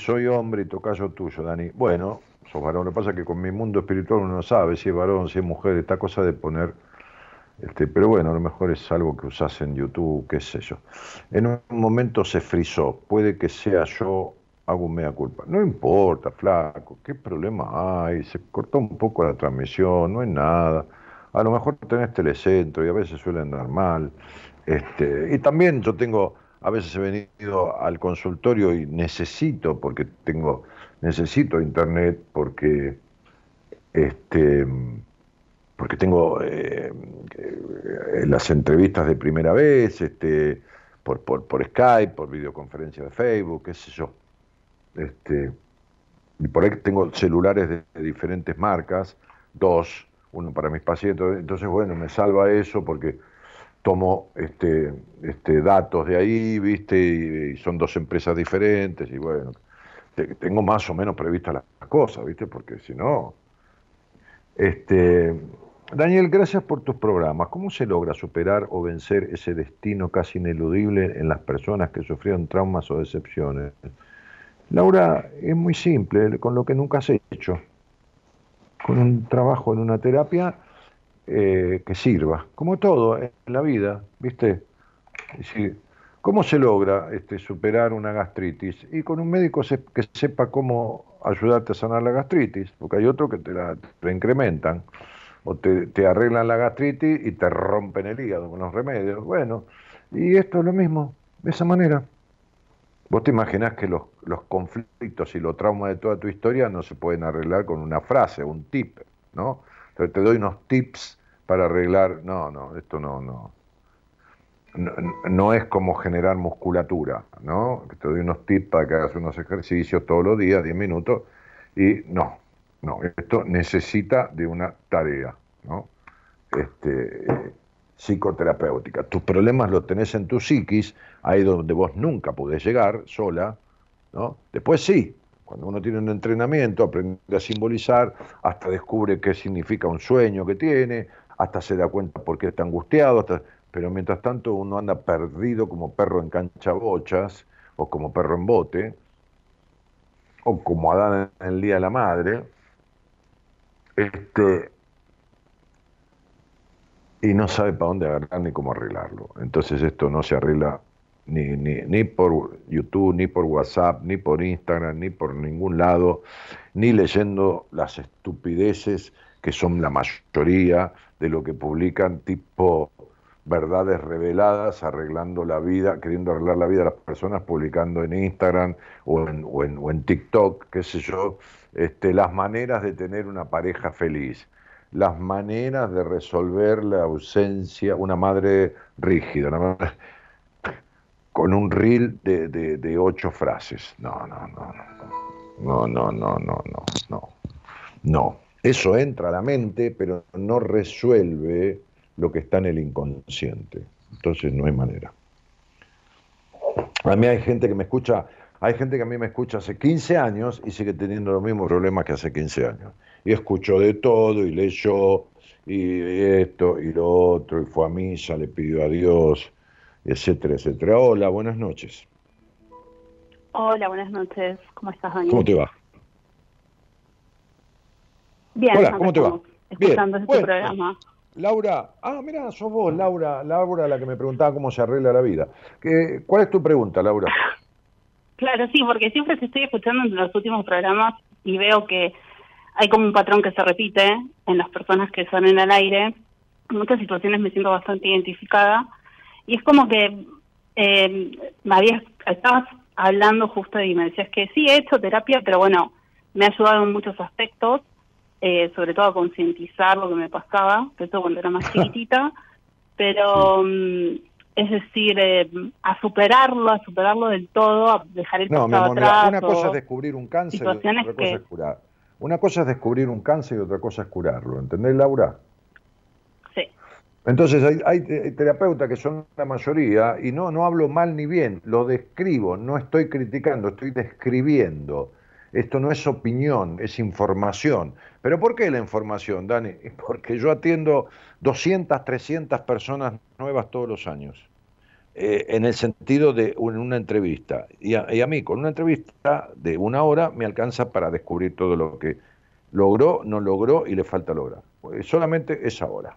Soy hombre y tocayo tuyo, Dani. Bueno, sos varón. Lo que pasa es que con mi mundo espiritual uno no sabe si es varón, si es mujer, esta cosa de poner. Este, pero bueno, a lo mejor es algo que usás en YouTube, qué sé yo. En un momento se frizó. Puede que sea yo, hago un mea culpa. No importa, flaco, qué problema hay. Se cortó un poco la transmisión, no es nada. A lo mejor tenés telecentro y a veces suele andar mal. Este, y también yo tengo, a veces he venido al consultorio y necesito, porque tengo, necesito internet, porque este porque tengo eh, las entrevistas de primera vez, este, por, por, por Skype, por videoconferencia de Facebook, qué sé yo. Este, y por ahí tengo celulares de diferentes marcas, dos, uno para mis pacientes, entonces bueno, me salva eso porque tomo este, este datos de ahí, viste, y, son dos empresas diferentes, y bueno, te- tengo más o menos previstas las cosas, viste, porque si no, este, Daniel, gracias por tus programas. ¿Cómo se logra superar o vencer ese destino casi ineludible en las personas que sufrieron traumas o decepciones? Laura, es muy simple, con lo que nunca has hecho. Con un trabajo en una terapia eh, que sirva, como todo en la vida, ¿viste? ¿Cómo se logra este, superar una gastritis? Y con un médico que sepa cómo ayudarte a sanar la gastritis, porque hay otros que te la, te incrementan, o te, te arreglan la gastritis y te rompen el hígado con los remedios. Bueno, y esto es lo mismo, de esa manera. Vos te imaginás que los, los conflictos y los traumas de toda tu historia no se pueden arreglar con una frase, un tip, ¿no? Entonces te doy unos tips para arreglar. No, no, esto no, no. No, es como generar musculatura, ¿no? Te doy unos tips para que hagas unos ejercicios todos los días, 10 minutos, y no, no, esto necesita de una tarea, ¿no? Este, psicoterapéutica. Tus problemas los tenés en tu psiquis, ahí donde vos nunca podés llegar sola, ¿no? Después sí, cuando uno tiene un entrenamiento, aprende a simbolizar, hasta descubre qué significa un sueño que tiene, hasta se da cuenta por qué está angustiado, pero mientras tanto uno anda perdido como perro en cancha bochas, o como perro en bote, o como Adán en el Día de la Madre, este, y no sabe para dónde agarrar ni cómo arreglarlo. Entonces esto no se arregla ni, ni, ni por YouTube, ni por WhatsApp, ni por Instagram, ni por ningún lado, ni leyendo las estupideces que son la mayoría de lo que publican tipo verdades reveladas, arreglando la vida, queriendo arreglar la vida de las personas, publicando en Instagram o en, o en, o en TikTok, qué sé yo, este, las maneras de tener una pareja feliz, las maneras de resolver la ausencia, una madre rígida, una madre- con un reel de, de, de ocho frases. No, no, no, no, no, no, no, no, no, no, no. Eso entra a la mente, pero no resuelve lo que está en el inconsciente. Entonces no hay manera. A mí hay gente que me escucha, hay gente que a mí me escucha hace 15 años y sigue teniendo los mismos problemas que hace 15 años. Y escuchó de todo y leyó y esto y lo otro y fue a misa, le pidió a Dios, etcétera, etcétera. Hola, buenas noches. Hola, buenas noches. ¿Cómo estás, Daniel? ¿Cómo te va? Bien, Hola, ¿cómo te va? Escuchando Bien, este bueno. programa. Laura, ah, mira, sos vos, Laura, Laura, la que me preguntaba cómo se arregla la vida. ¿Qué- ¿Cuál es tu pregunta, Laura? Claro, sí, porque siempre te estoy escuchando en los últimos programas y veo que hay como un patrón que se repite en las personas que salen al aire. En muchas situaciones me siento bastante identificada y es como que eh, me habías, estabas hablando justo y me decías que sí he hecho terapia, pero bueno, me ha ayudado en muchos aspectos, eh, sobre todo a concientizar lo que me pasaba, eso cuando era más chiquitita, pero mm, es decir, eh, a superarlo, a superarlo del todo, a dejar el No, pasado amor, mira, atrás. una cosa es descubrir un cáncer y otra cosa que- es curar. Una cosa es descubrir un cáncer y otra cosa es curarlo, ¿entendés, Laura? Sí. Entonces hay, hay te- terapeutas que son la mayoría y no, no hablo mal ni bien, lo describo, no estoy criticando, estoy describiendo. Esto no es opinión, es información. ¿Pero por qué la información, Dani? Porque yo atiendo 200, 300 personas nuevas todos los años. Eh, en el sentido de un- una entrevista. Y a, mí, con una entrevista de una hora, me alcanza para descubrir todo lo que logró, no logró y le falta lograr. Pues solamente esa hora.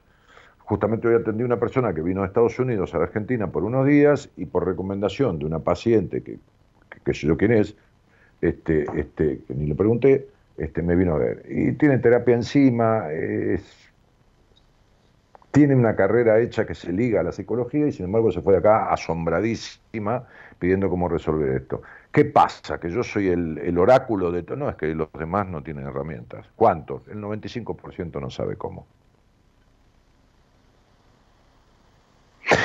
Justamente hoy atendí a una persona que vino de Estados Unidos a la Argentina por unos días y por recomendación de una paciente que, que, que sé yo quién es, este, este, que ni le pregunté, este, me vino a ver. Y tiene terapia encima, tiene una carrera hecha que se liga a la psicología y sin embargo se fue de acá asombradísima pidiendo cómo resolver esto. ¿Qué pasa? Que yo soy el, el oráculo de todo. No, es que los demás no tienen herramientas. ¿Cuántos? El 95% no sabe cómo.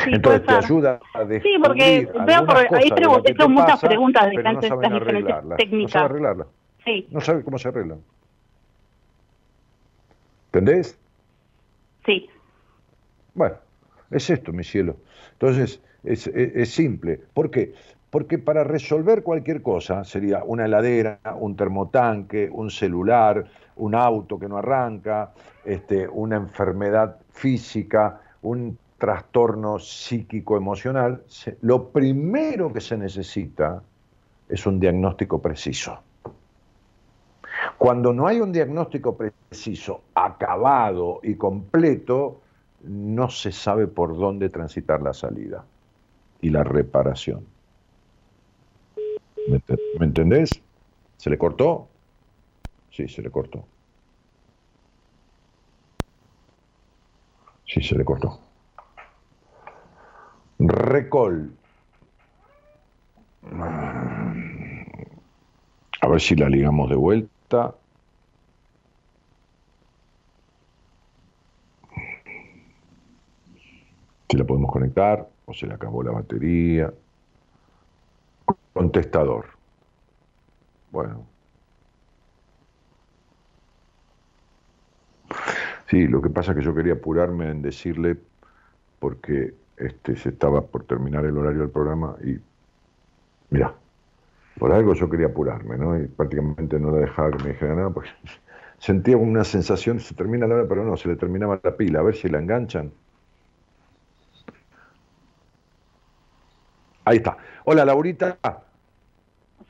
Sí, Entonces te ayuda a Sí, porque veo por ahí hecho te muchas pasa, preguntas de pero no diferentes, saben diferentes. No técnicas. saben arreglarlas. Sí, No sabe cómo se arreglan. ¿Entendés? sí. Bueno, es esto, mi cielo. Entonces, es, es- es simple. ¿Por qué? Porque para resolver cualquier cosa, sería una heladera, un termotanque, un celular, un auto que no arranca, este, una enfermedad física, un trastorno psíquico-emocional, lo primero que se necesita es un diagnóstico preciso. Cuando no hay un diagnóstico preciso, acabado y completo, no se sabe por dónde transitar la salida y la reparación. ¿Me, ente- me entendés? ¿Se le cortó? Sí, se le cortó. Sí, se le cortó. Recol. A ver si la ligamos de vuelta. Si la podemos conectar o se le acabó la batería. Contestador. Bueno. Sí, lo que pasa es que yo quería apurarme en decirle porque este se estaba por terminar el horario del programa y mira, por algo yo quería apurarme, ¿no? Y prácticamente no la dejaba que me dijera nada porque sentía una sensación, se termina la hora, pero no, se le terminaba la pila, a ver si la enganchan. Ahí está. Hola, Laurita.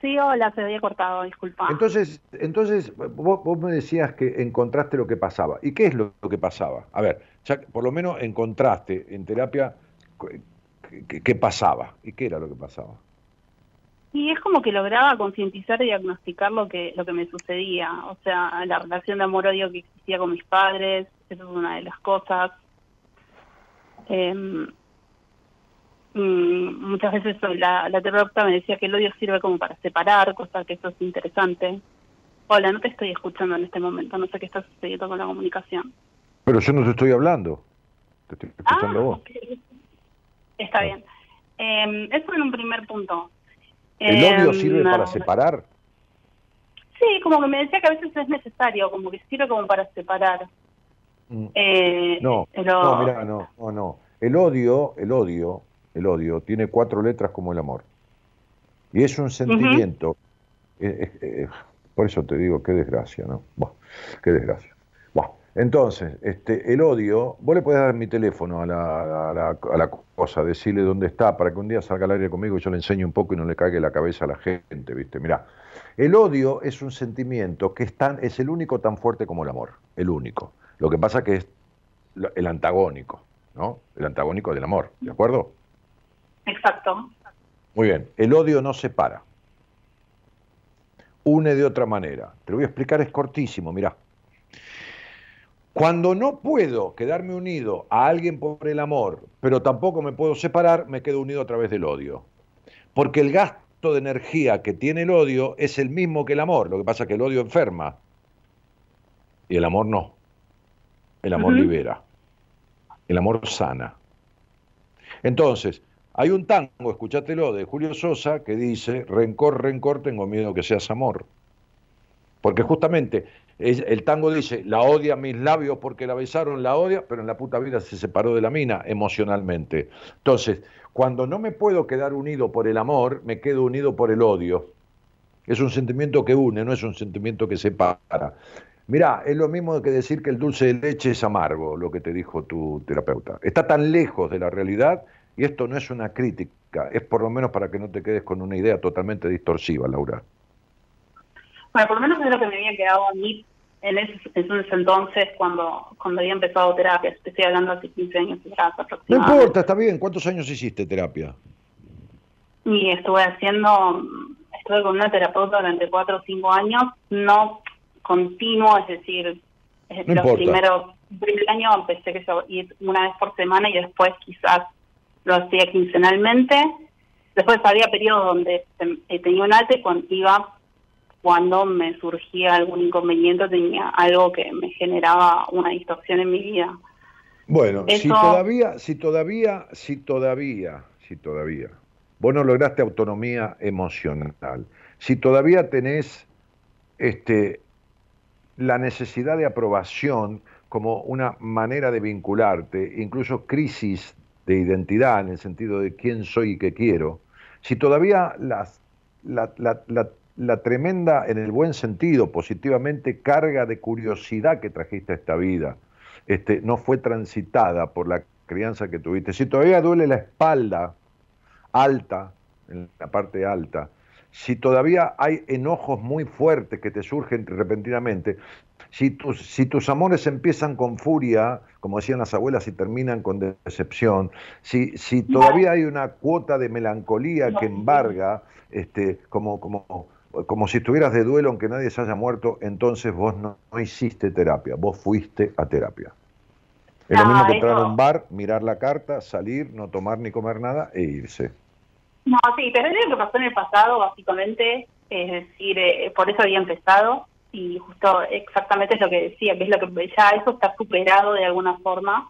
Sí, hola, se había cortado, disculpa. Entonces, entonces vos, vos me decías que encontraste lo que pasaba. ¿Y qué es lo, lo que pasaba? A ver, ya por lo menos encontraste en terapia qué, pasaba y qué era lo que pasaba. Y es como que lograba concientizar y diagnosticar lo que lo que me sucedía, o sea, la relación de amor-odio que existía con mis padres, eso es una de las cosas. Mm, muchas veces la, la terapeuta me decía que el odio sirve como para separar, cosa que eso es interesante. Hola, no te estoy escuchando en este momento, no sé qué está sucediendo con la comunicación. Pero yo no te estoy hablando. Te estoy escuchando a vos. Está bien. Em, eso en un primer punto. ¿El odio Em, sirve para separar? Sí, como que me decía que a veces es necesario, como que sirve como para separar. Mm. Eh, No, pero- no, mira, no, no, no. El odio, el odio, el odio tiene cuatro letras como el amor. Y es un sentimiento. eh, eh, eh, por eso te digo, qué desgracia, ¿no? Buah, qué desgracia. Entonces, este, el odio, vos le podés dar mi teléfono a la, a, la, a la cosa, decirle dónde está, para que un día salga al aire conmigo y yo le enseñe un poco y no le caiga la cabeza a la gente, ¿viste? Mirá, el odio es un sentimiento que es, tan, es el único tan fuerte como el amor, el único. Lo que pasa que es el antagónico, ¿no? El antagónico del amor, ¿de acuerdo? Exacto. Muy bien, el odio no separa. Une de otra manera. Te lo voy a explicar, es cortísimo, mirá. Cuando no puedo quedarme unido a alguien por el amor, pero tampoco me puedo separar, me quedo unido a través del odio. Porque el gasto de energía que tiene el odio es el mismo que el amor. Lo que pasa es que el odio enferma y el amor no. El amor libera. El amor sana. Entonces, hay un tango, escúchatelo, de Julio Sosa, que dice, rencor, rencor, tengo miedo que seas amor. Porque justamente el tango dice, la odia mis labios porque la besaron, la odia, pero en la puta vida se separó de la mina emocionalmente. Entonces, cuando no me puedo quedar unido por el amor, me quedo unido por el odio. Es un sentimiento que une, no es un sentimiento que separa. Mirá, es lo mismo que decir que el dulce de leche es amargo, lo que te dijo tu terapeuta. Está tan lejos de la realidad y esto no es una crítica, es por lo menos para que no te quedes con una idea totalmente distorsiva, Laura. Bueno, por lo menos es lo que me había quedado a mí en ese, en ese entonces cuando, cuando había empezado terapia. Te estoy hablando hace 15 años atrás No aproximadamente. importa, está bien. ¿Cuántos años hiciste terapia? Y estuve haciendo, estuve con una terapeuta durante cuatro o cinco años, no continuo, es decir, es No los importa. primeros, primer año empecé que yo ir una vez por semana y después quizás lo hacía quincenalmente. Después había periodos donde eh, tenía un alta y cuando iba cuando me surgía algún inconveniente, tenía algo que me generaba una distorsión en mi vida. Bueno, si todavía, si todavía, si todavía, si todavía, vos no lograste autonomía emocional, si todavía tenés este, la necesidad de aprobación como una manera de vincularte, incluso crisis de identidad en el sentido de quién soy y qué quiero, si todavía las, la, la- la- la tremenda, en el buen sentido, positivamente, carga de curiosidad que trajiste a esta vida, este, no fue transitada por la crianza que tuviste, si todavía duele la espalda alta, en la parte alta, si todavía hay enojos muy fuertes que te surgen repentinamente, si tus, si tus amores empiezan con furia, como decían las abuelas, y terminan con decepción, si, si todavía hay una cuota de melancolía que embarga, este, como, como, como si estuvieras de duelo aunque nadie se haya muerto, entonces vos no, no hiciste terapia, vos fuiste a terapia. Es lo mismo que entrar a un bar, mirar la carta, salir, no tomar ni comer nada e irse. No, sí, pero es lo que pasó en el pasado, básicamente, es decir, eh, por eso había empezado, y justo exactamente es lo que decía, que es lo que ya eso está superado de alguna forma,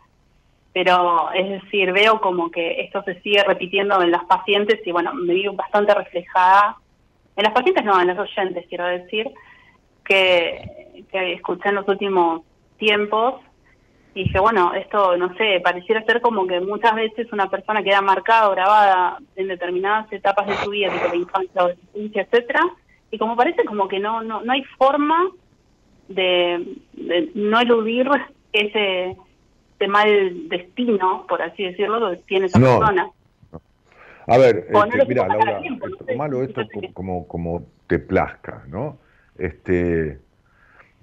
pero es decir, veo como que esto se sigue repitiendo en las pacientes y bueno, me vi bastante reflejada, en las pacientes no, en los oyentes, quiero decir, que, que escuché en los últimos tiempos y dije, bueno, esto, no sé, pareciera ser como que muchas veces una persona queda marcada o grabada en determinadas etapas de su vida, tipo la infancia, adolescencia, etcétera, y como parece como que no no, no hay forma de, de no eludir ese, ese mal destino, por así decirlo, que tiene esa No. persona. A ver, este, mira, Laura, tiempo, esto, tomalo esto como, como te plazca, ¿no? Este,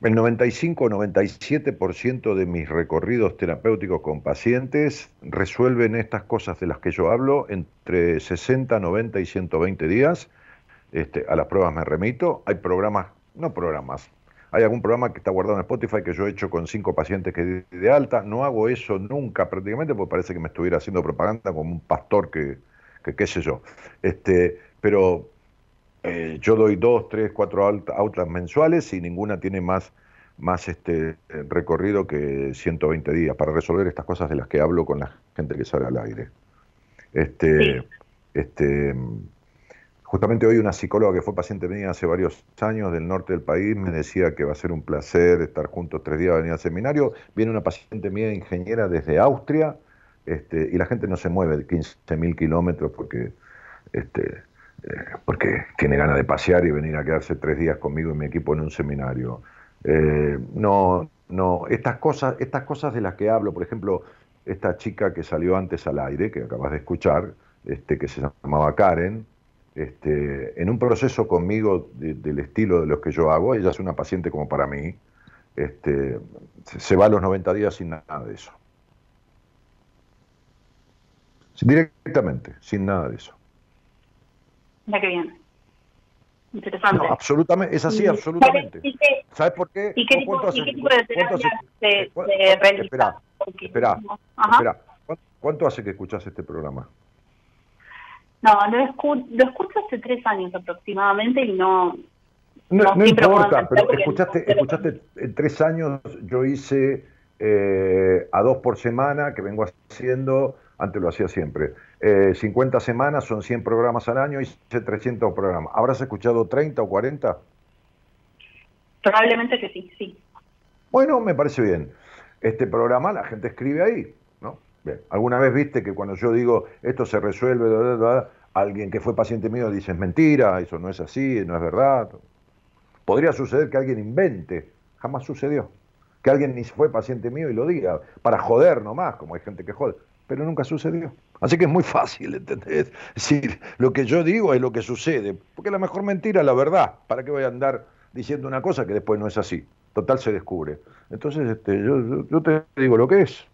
el 95 o 97% de mis recorridos terapéuticos con pacientes resuelven estas cosas de las que yo hablo entre 60, 90 y 120 días. Este, a las pruebas me remito. Hay programas, no programas, hay algún programa que está guardado en Spotify que yo he hecho con cinco pacientes que di de alta. No hago eso nunca prácticamente porque parece que me estuviera haciendo propaganda como un pastor que, que qué sé yo. Este, pero eh, yo doy dos, tres, cuatro aulas mensuales y ninguna tiene más, más este, eh, recorrido que 120 días para resolver estas cosas de las que hablo con la gente que sale al aire. Este, este, justamente hoy una psicóloga que fue paciente mía hace varios años del norte del país me decía que va a ser un placer estar juntos tres días, venir al seminario. Viene una paciente mía ingeniera desde Austria este, y la gente no se mueve de 15.000 kilómetros porque este, eh, porque tiene ganas de pasear y venir a quedarse tres días conmigo y mi equipo en un seminario. Eh, no, no, estas cosas, estas cosas de las que hablo, por ejemplo, esta chica que salió antes al aire, que acabas de escuchar, este, que se llamaba Karen, este, en un proceso conmigo de- del estilo de los que yo hago, ella es una paciente como para mí, este, se va a los 90 días sin nada de eso. Directamente, sin nada de eso. Mira que bien. Interesante. No, absolutamente, es así, absolutamente. ¿Y qué, ¿Sabes por qué? y qué ¿Vos tipo, cuánto y qué tipo de terapia se, realiza? Espera, espera. ¿Cuánto- ¿Cuánto hace que escuchas este programa? No, lo, escu- lo escucho hace tres años aproximadamente y no... No, No, importa, pero escuchaste, escuchaste en tres años, yo hice eh, a dos por semana, que vengo haciendo, antes lo hacía siempre, eh, 50 semanas, son 100 programas al año, hice 300 programas. ¿Habrás escuchado 30 o 40? Probablemente que sí, sí. Bueno, me parece bien. Este programa la gente escribe ahí, ¿no? Bien. ¿Alguna vez viste que cuando yo digo esto se resuelve, bla, bla, bla, alguien que fue paciente mío dice es mentira, eso no es así, no es verdad? Podría suceder que alguien invente, jamás sucedió. Que alguien ni fue paciente mío y lo diga, para joder nomás, como hay gente que jode, pero nunca sucedió. Así que es muy fácil, ¿entendés? Lo que yo digo es lo que sucede, porque la mejor mentira es la verdad. ¿Para qué voy a andar diciendo una cosa que después no es así? Total se descubre. Entonces, este, yo, yo- yo te digo lo que es.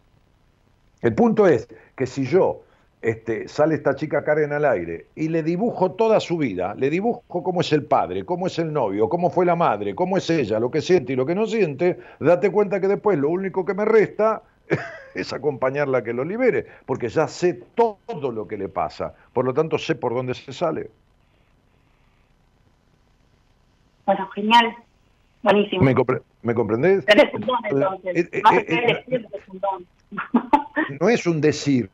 El punto es que si yo este, sale esta chica Karen al aire y le dibujo toda su vida, le dibujo cómo es el padre, cómo es el novio, cómo fue la madre, cómo es ella, lo que siente y lo que no siente, date cuenta que después lo único que me resta es acompañarla a que lo libere, porque ya sé todo lo que le pasa, por lo tanto sé por dónde se sale. Bueno, genial. Buenísimo. ¿Me, compre- ¿me comprendés? Un don entonces. Eh, eh, Más eh, que eh, elegir, tenés un don. no es un decir,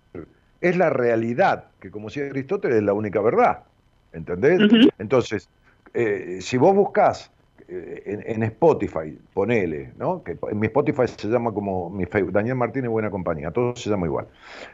es la realidad, que como decía Aristóteles es la única verdad. ¿Entendés? Entonces, eh, si vos buscás en, en Spotify, ponele, ¿no? Que en mi Spotify se llama como mi Facebook, Daniel Martínez Buena Compañía, todo se llama igual.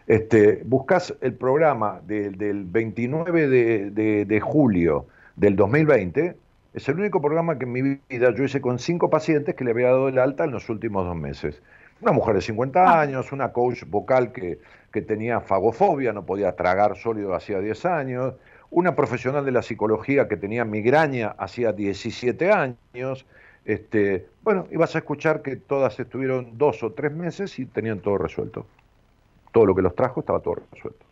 Este, buscas el programa del- del 29 de, de- de julio del 2020, es el único programa que en mi vida yo hice con cinco pacientes que le había dado el alta en los últimos dos meses. Una mujer de 50 años, una coach vocal que, que tenía fagofobia, no podía tragar sólido hacía 10 años, una profesional de la psicología que tenía migraña hacía 17 años. Este, bueno, y vas a escuchar que todas estuvieron dos o tres meses y tenían todo resuelto. Todo lo que los trajo estaba todo resuelto.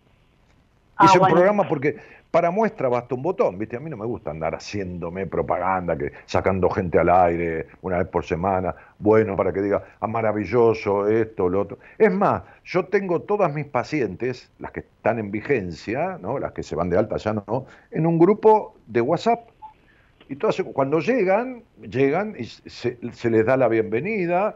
Ah, Hice un bueno. programa porque para muestra basta un botón, ¿viste? A mí no me gusta andar haciéndome propaganda, que sacando gente al aire una vez por semana, bueno, para que diga, ah, maravilloso, esto, lo otro. Es más, yo tengo todas mis pacientes, las que están en vigencia, ¿no? Las que se van de alta ya no, en un grupo de WhatsApp. Y todas, cuando llegan, llegan y se, se les da la bienvenida,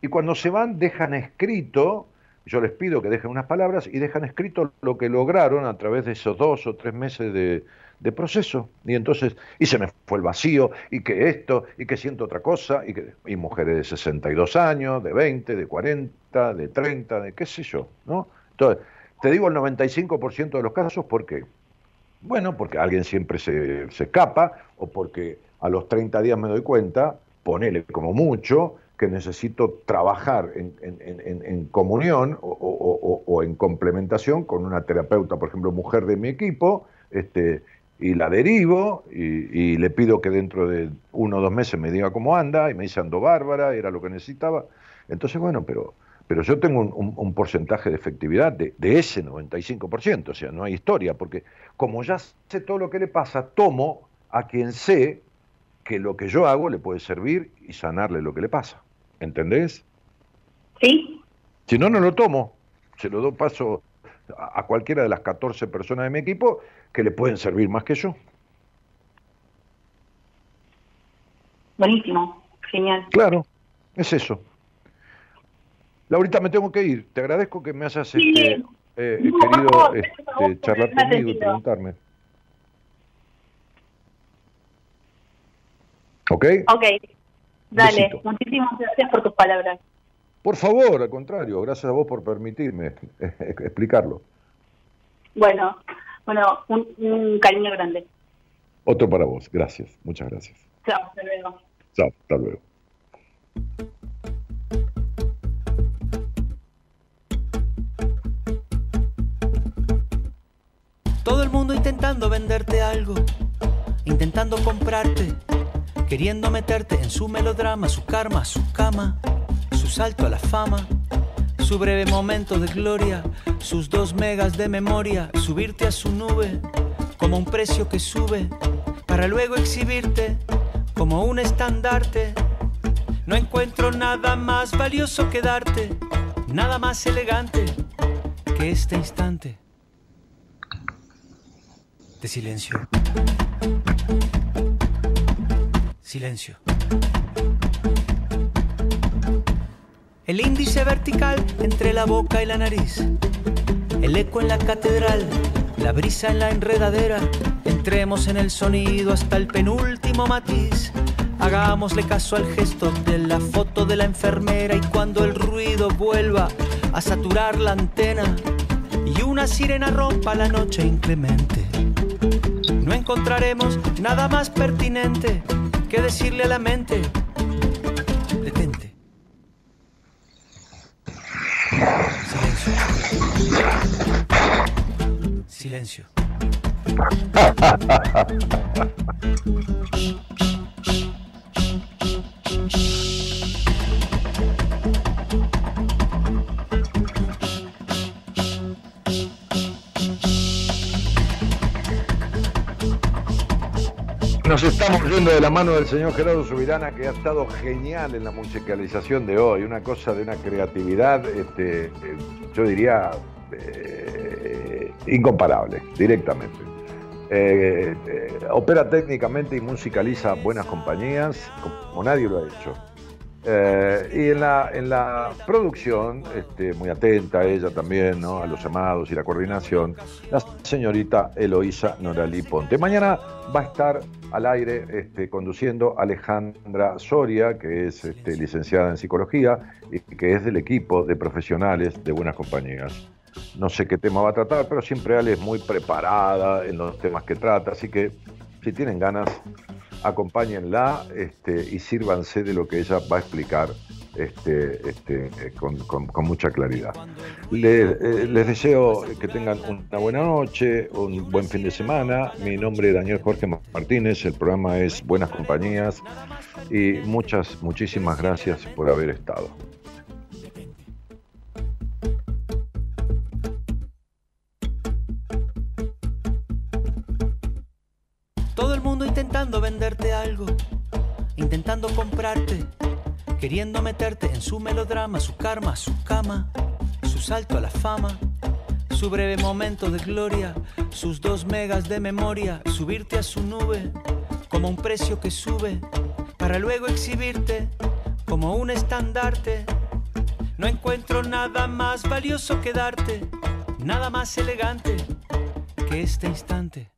y cuando se van dejan escrito, yo les pido que dejen unas palabras y dejan escrito lo que lograron a través de esos dos o tres meses de, de proceso. Y entonces, y se me fue el vacío, y que esto, y que siento otra cosa, y que y mujeres de 62 años, de 20, de 40, de 30, de qué sé yo, ¿no? Entonces, te digo el 95% de los casos, ¿por qué? Bueno, porque alguien siempre se, se escapa, o porque a los 30 días me doy cuenta, ponele como mucho, que necesito trabajar en, comunión o, en complementación con una terapeuta, por ejemplo, mujer de mi equipo, este, y la derivo y, y le pido que dentro de uno o dos meses me diga cómo anda, y me dice ando bárbara, era lo que necesitaba. Entonces, bueno, pero, pero yo tengo un porcentaje de efectividad de, de ese 95%, o sea, no hay historia, porque como ya sé todo lo que le pasa, tomo a quien sé que lo que yo hago le puede servir y sanarle lo que le pasa. ¿Entendés? ¿Sí? Si no, no lo tomo. Se lo doy paso a, a cualquiera de las 14 personas de mi equipo que le pueden servir más que yo. Buenísimo. Genial. Claro, es eso. Laurita, me tengo que ir. Te agradezco que me hayas Sí. este, eh, No, querido favor, este, charlar conmigo y preguntarme. ¿Ok? Ok. Dale. Besito. Muchísimas gracias por tus palabras. Por favor, al contrario, gracias a vos por permitirme eh, explicarlo. Bueno, bueno, un, un cariño grande. Otro para vos, gracias, muchas gracias. Chao, hasta luego. Chao, hasta luego. Todo el mundo intentando venderte algo, intentando comprarte, queriendo meterte en su melodrama, su karma, su cama, su salto a la fama, su breve momento de gloria, sus dos megas de memoria, subirte a su nube como un precio que sube, para luego exhibirte como un estandarte. No encuentro nada más valioso que darte, nada más elegante que este instante de silencio. Silencio. El índice vertical entre la boca y la nariz. El eco en la catedral, la brisa en la enredadera. Entremos en el sonido hasta el penúltimo matiz. Hagámosle caso al gesto de la foto de la enfermera y cuando el ruido vuelva a saturar la antena y una sirena rompa la noche inclemente no encontraremos nada más pertinente que decirle a la mente, detente. Silencio. Silencio. Nos estamos yendo de la mano del señor Gerardo Subirana, que ha estado genial en la musicalización de hoy, una cosa de una creatividad, este, eh, yo diría, eh, incomparable, directamente. Eh, opera técnicamente y musicaliza buenas compañías, como nadie lo ha hecho. Eh, y en la, en la producción, este, muy atenta ella también, ¿no? a los llamados y la coordinación, la señorita Eloísa Noralí Ponte. Mañana va a estar al aire este, conduciendo Alejandra Soria, que es este, licenciada en psicología y que es del equipo de profesionales de Buenas Compañías. No sé qué tema va a tratar, pero siempre Ale es muy preparada en los temas que trata, así que si tienen ganas, acompáñenla este, y sírvanse de lo que ella va a explicar este, este, eh, con, mucha claridad. Le- eh, les deseo que tengan una buena noche, un buen fin de semana. Mi nombre es Daniel Jorge Martínez, el programa es Buenas Compañías y muchas, muchísimas gracias por haber estado. Todo el mundo intentando venderte algo, intentando comprarte, queriendo meterte en su melodrama, su karma, su cama, su salto a la fama, su breve momento de gloria, sus dos megas de memoria, subirte a su nube como un precio que sube, para luego exhibirte como un estandarte. No encuentro nada más valioso que darte, nada más elegante que este instante.